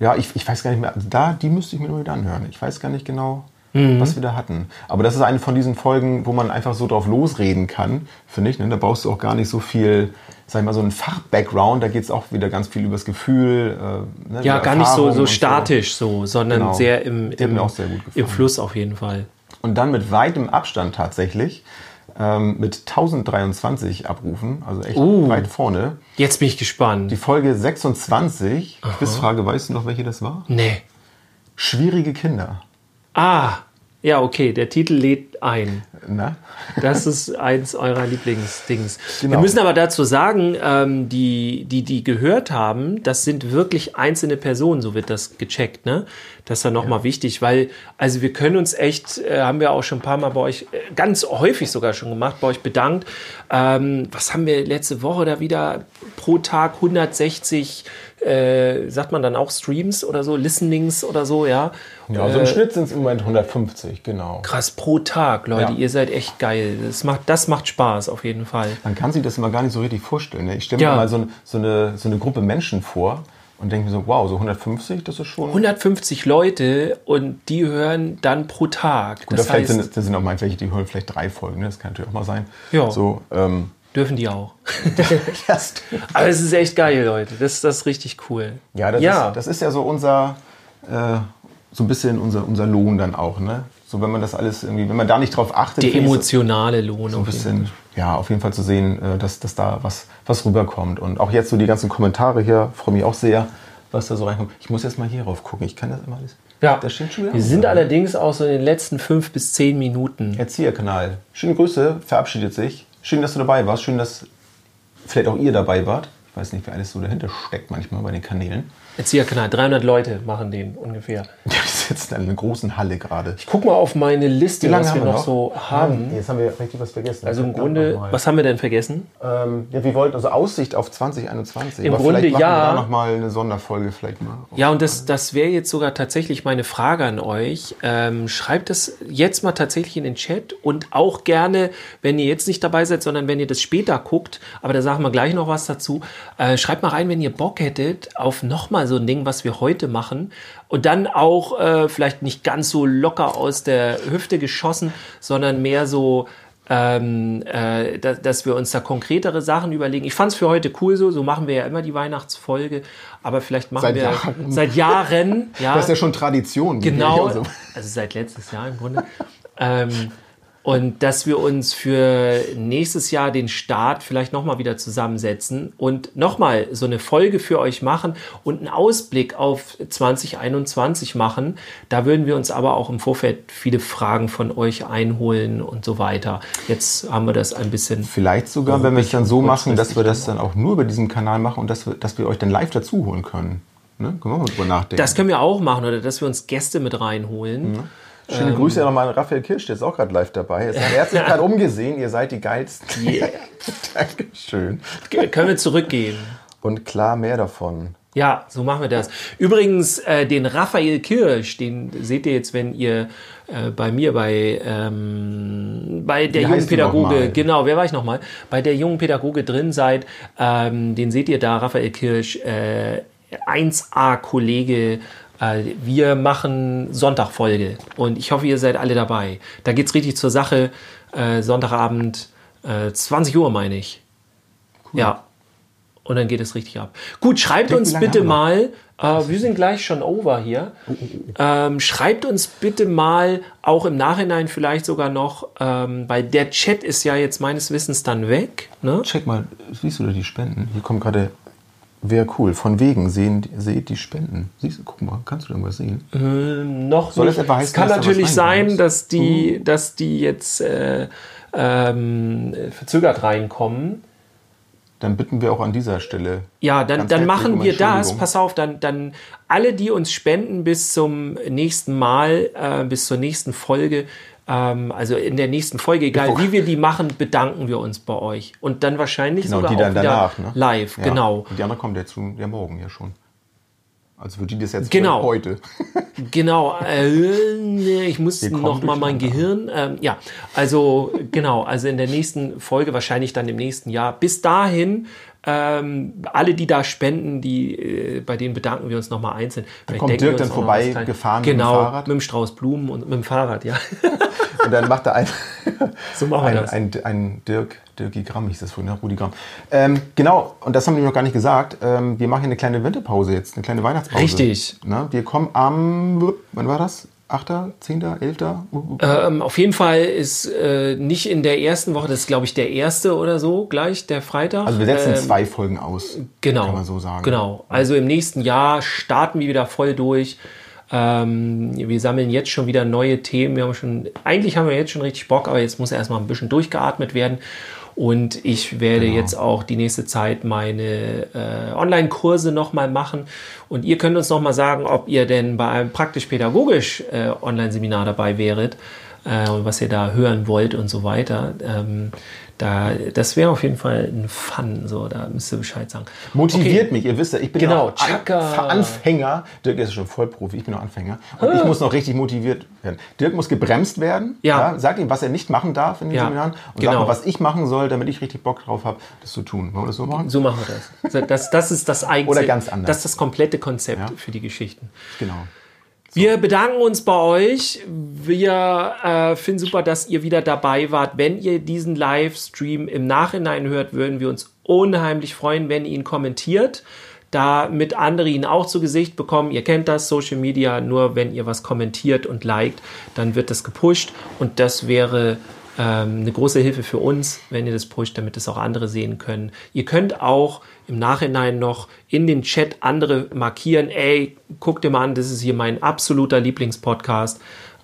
Ja, ich, ich weiß gar nicht mehr. Da, die müsste ich mir nur wieder anhören. Ich weiß gar nicht genau, Mhm. was wir da hatten. Aber das ist eine von diesen Folgen, wo man einfach so drauf losreden kann, finde ich. Ne? Da brauchst du auch gar nicht so viel, sag ich mal, so einen Fach-Background. Da geht es auch wieder ganz viel übers Gefühl. Äh, ne, ja, gar nicht so, so statisch so, sondern Genau. sehr im, im, sehr im Fluss auf jeden Fall. Und dann mit weitem Abstand tatsächlich, ähm, mit 1023 Abrufen, also echt Uh. weit vorne. Jetzt bin ich gespannt. Die Folge 26, Quizfrage, weißt du noch, welche das war? nee. Schwierige Kinder. Ah, ja, okay, der Titel lädt ein. Na? Das ist eins eurer Lieblingsdings. Wir Genau. müssen aber dazu sagen, ähm, die, die, die gehört haben, das sind wirklich einzelne Personen, so wird das gecheckt, ne? Das ist dann nochmal wichtig, weil, also wir können uns echt, äh, haben wir auch schon ein paar Mal bei euch, äh, ganz häufig sogar schon gemacht, bei euch bedankt. Ähm, was haben wir letzte Woche da wieder pro Tag 160, äh, sagt man dann auch Streams oder so, Listenings oder so, ja? Ja, so im Schnitt sind es im Moment 150, genau. Krass, pro Tag, Leute, Ja. ihr seid echt geil. Das macht, das macht Spaß auf jeden Fall. Man kann sich das immer gar nicht so richtig vorstellen. Ne? Ich stelle Ja. mir mal so, so, eine, so eine Gruppe Menschen vor und denke mir so, wow, so 150, das ist schon... 150 Leute und die hören dann pro Tag. Gut, das da vielleicht heißt, sind, das sind auch mal welche, die hören vielleicht drei Folgen, ne? das kann natürlich auch mal sein. Ja. So, ähm, dürfen die auch. (laughs) Aber es ist echt geil, Leute. Das, das ist richtig cool. Ja, das, Ja. Ist, das ist ja so unser, äh, so ein bisschen unser, unser Lohn dann auch, ne? So, wenn man das alles irgendwie, wenn man da nicht drauf achtet, ich, emotionale Lohn. so ein bisschen, ja, auf jeden Fall zu sehen, äh, dass, dass da was, was rüberkommt. Und auch jetzt so die ganzen Kommentare hier, freue mich auch sehr, was da so reinkommt. Ich muss jetzt mal hier rauf gucken, ich kann das immer alles. Ja. das steht schon wieder. Wir sind allerdings auch so in den letzten fünf bis zehn Minuten. Erzieherkanal. Schöne Grüße, verabschiedet sich. Schön, dass du dabei warst. Schön, dass vielleicht auch ihr dabei wart. Ich weiß nicht, wer alles so dahinter steckt manchmal bei den Kanälen. Erzieherkanal, 300 Leute machen den ungefähr. Sitzen in einer großen Halle gerade. Ich guck mal auf meine Liste, was wir noch, so haben. Jetzt haben wir richtig was vergessen. Also im Grunde, was haben wir denn vergessen? Ähm, ja, wir wollten also Aussicht auf 2021. Im Aber Grunde vielleicht machen ja. Wir da noch mal eine Sonderfolge vielleicht mal. Ja, und das, das wäre jetzt sogar tatsächlich meine Frage an euch. Ähm, schreibt es jetzt mal tatsächlich in den Chat und auch gerne, wenn ihr jetzt nicht dabei seid, sondern wenn ihr das später guckt, aber da sagen wir gleich noch was dazu, äh, schreibt mal rein, wenn ihr Bock hättet auf nochmal so ein Ding, was wir heute machen. Und dann auch äh, vielleicht nicht ganz so locker aus der Hüfte geschossen, sondern mehr so, ähm, äh, dass, dass wir uns da konkretere Sachen überlegen. Ich fand es für heute cool so, so machen wir ja immer die Weihnachtsfolge, aber vielleicht machen Seit wir Jahren. seit Jahren, ja, (laughs) Das ist ja schon Tradition. Genau, also seit letztes Jahr im Grunde. ähm, und dass wir uns für nächstes Jahr den Start vielleicht nochmal wieder zusammensetzen und nochmal so eine Folge für euch machen und einen Ausblick auf 2021 machen. Da würden wir uns aber auch im Vorfeld viele Fragen von euch einholen und so weiter. Jetzt haben wir das ein bisschen. Vielleicht sogar, wenn wir es dann so machen, dass wir das dann auch nur über diesen Kanal machen und dass wir, dass wir euch dann live dazu holen können. Ne? Können wir mal drüber nachdenken. Das können wir auch machen oder dass wir uns Gäste mit reinholen. Schöne Grüße nochmal an Raphael Kirsch, der ist auch gerade live dabei. Er er hat sich (laughs) gerade umgesehen, ihr seid die geilsten. (laughs) Yeah. (laughs) Dankeschön. Können wir zurückgehen? Und klar mehr davon. Ja, so machen wir das. Übrigens, äh, den Raphael Kirsch, den seht ihr jetzt, wenn ihr äh, bei mir bei, ähm, bei der Wie jungen Pädagoge, genau, wer war ich nochmal? Bei der jungen Pädagoge drin seid, ähm, den seht ihr da, Raphael Kirsch, äh, 1A-Kollege. Äh, wir machen Sonntagfolge und ich hoffe, ihr seid alle dabei. Da geht's richtig zur Sache. Äh, Sonntagabend, äh, 20 Uhr meine ich. Ja. Und dann geht es richtig ab. Gut, schreibt uns bitte mal, äh, wir sind gleich schon over hier. Oh, Ähm, schreibt uns bitte mal, auch im Nachhinein vielleicht sogar noch, ähm, weil der Chat ist ja jetzt meines Wissens dann weg. Ne? Check mal, siehst du da die Spenden? Hier kommt gerade, wäre cool, von wegen, sehen, seht die Spenden. Siehst du, guck mal, kannst du irgendwas sehen? Noch Soll nicht. das etwa heißen, es kann natürlich sein, dass die, dass die jetzt äh, ähm, verzögert reinkommen. Dann bitten wir auch an dieser Stelle. Ja, dann, dann machen um wir das. Pass auf, dann, dann alle, die uns spenden bis zum nächsten Mal, äh, bis zur nächsten Folge, ähm, also in der nächsten Folge, egal wie wir die machen, bedanken wir uns bei euch. Und dann wahrscheinlich Genau, sogar die dann danach, ne? live, Ja. genau. Und die andere kommt ja zu, ja morgen ja schon. Also wird die das jetzt Genau. heute. (laughs) Genau, äh, ich muss Wir kommen noch mal mein. Gehirn. Ähm, ja, also genau, also in der nächsten Folge, wahrscheinlich dann im nächsten Jahr. Bis dahin, ähm, alle, die da spenden, die, äh, bei denen bedanken wir uns noch mal einzeln. Vielleicht kommt Dirk dann vorbei, gefahren mit dem genau, Fahrrad? mit dem Strauß Blumen und mit dem Fahrrad, ja. (laughs) Und dann macht er ein, (laughs) So machen wir ein, das. ein, ein Dirk, Dirki Gramm hieß das vorhin, ne? Rudi Gramm. Ähm, genau, und das haben wir noch gar nicht gesagt. Ähm, wir machen hier eine kleine Winterpause jetzt, eine kleine Weihnachtspause. Richtig. Na, wir kommen am, wann war das? 8., 10., 11.? Ähm, auf jeden Fall ist äh, nicht in der ersten Woche, das ist glaube ich der erste oder so, gleich der Freitag. Also wir setzen Ähm, zwei Folgen aus. Genau. Kann man so sagen. Genau. Also im nächsten Jahr starten wir wieder voll durch. Ähm, wir sammeln jetzt schon wieder neue Themen. Wir haben schon, eigentlich haben wir jetzt schon richtig Bock, aber jetzt muss erstmal ein bisschen durchgeatmet werden. Und ich werde Genau. jetzt auch die nächste Zeit meine äh, Online-Kurse nochmal machen. Und ihr könnt uns nochmal sagen, ob ihr denn bei einem praktisch-pädagogisch äh, Online-Seminar dabei wäret äh, und was ihr da hören wollt und so weiter. Ähm, da, das wäre auf jeden Fall ein Fun, so, da müsst ihr Bescheid sagen. Motiviert Okay. mich, ihr wisst ja, ich bin Genau, ja. Anfänger. Dirk ist schon Vollprofi, ich bin noch Anfänger. Und ich muss noch richtig motiviert werden. Dirk muss gebremst werden. Ja. Sag ihm, was er nicht machen darf in den Ja, Seminaren. Und genau. sag mal, was ich machen soll, damit ich richtig Bock drauf habe, das zu tun. Wollen wir das so machen? So machen wir das. Das, das ist das eigentliche, Oder ganz anders. das ist das komplette Konzept Ja. für die Geschichten. Genau. Wir bedanken uns bei euch. Wir äh, finden super, dass ihr wieder dabei wart. Wenn ihr diesen Livestream im Nachhinein hört, würden wir uns unheimlich freuen, wenn ihr ihn kommentiert, damit andere ihn auch zu Gesicht bekommen. Ihr kennt das, Social Media, nur wenn ihr was kommentiert und liked, dann wird das gepusht und das wäre ähm, eine große Hilfe für uns, wenn ihr das pusht, damit es auch andere sehen können. Ihr könnt auch im Nachhinein noch in den Chat andere markieren. Ey, guck dir mal an, das ist hier mein absoluter Lieblingspodcast.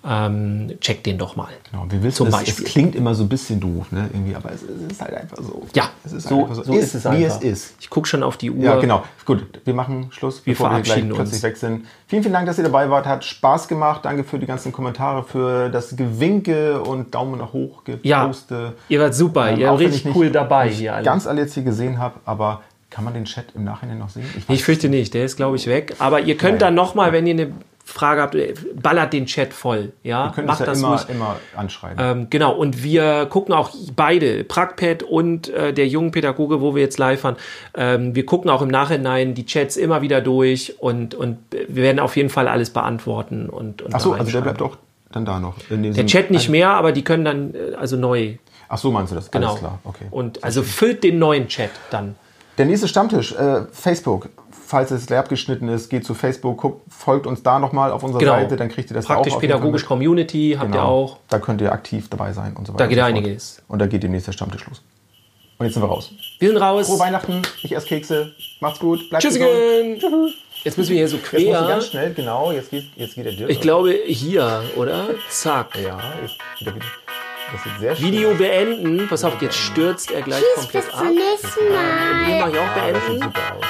Ähm, check den doch mal. Genau, wir wissen, Zum es, Beispiel. es klingt immer so ein bisschen doof, ne? Irgendwie, aber es, es ist halt einfach so. Ja, es ist so, halt einfach so ist, es wie einfach. es ist. Ich gucke schon auf die Uhr. Ja, genau. Gut, wir machen Schluss, Wir bevor wir gleich verabschieden plötzlich uns. weg sind. Vielen, vielen Dank, dass ihr dabei wart. Hat Spaß gemacht. Danke für die ganzen Kommentare, für das Gewinke und Daumen nach hoch Ja, geposte. ihr wart super, Ähm, ihr wart richtig ich cool dabei hier alle. ganz alle jetzt hier gesehen habe, aber kann man den Chat im Nachhinein noch sehen? weiß Ich fürchte nicht, der ist glaube ich weg. Aber ihr könnt Naja. dann nochmal, wenn ihr eine Frage habt, äh, ballert den Chat voll. Ja, können macht das das ja immer, ruhig. immer anschreiben. Ähm, genau, und wir gucken auch beide, Pragpad und äh, der jungen Pädagoge, wo wir jetzt live waren, ähm, wir gucken auch im Nachhinein die Chats immer wieder durch und, und wir werden auf jeden Fall alles beantworten und, und Ach so, also der bleibt auch dann da noch. Der Chat nicht mehr, aber die können dann äh, also neu. Ach so, meinst du das? Genau. Alles klar, okay. Und also füllt den neuen Chat dann. Der nächste Stammtisch, äh, Facebook. Falls es leer abgeschnitten ist, geht zu Facebook, guckt, folgt uns da nochmal auf unserer Genau. Seite, dann kriegt ihr das da auch mit. Community habt ihr Genau. auch. Da könnt ihr aktiv dabei sein und so weiter. Da geht und so einiges. Und da geht demnächst der Stammtisch los. Und jetzt sind wir raus. Wir sind raus. Frohe Weihnachten, ich esse Kekse. Macht's gut, bleibt Tschüss gesund. Jetzt müssen wir hier so Jetzt muss ich quer. ganz schnell, genau, jetzt geht, jetzt geht der Dirk. Ich glaube hier, oder? Zack. Ja, jetzt wieder, wieder. Das sieht sehr schön Video beenden. Pass auf, jetzt stürzt er gleich Tschüss, komplett bis ab. zum nächsten Mal. mache ich auch Ja, das sieht beenden. super aus.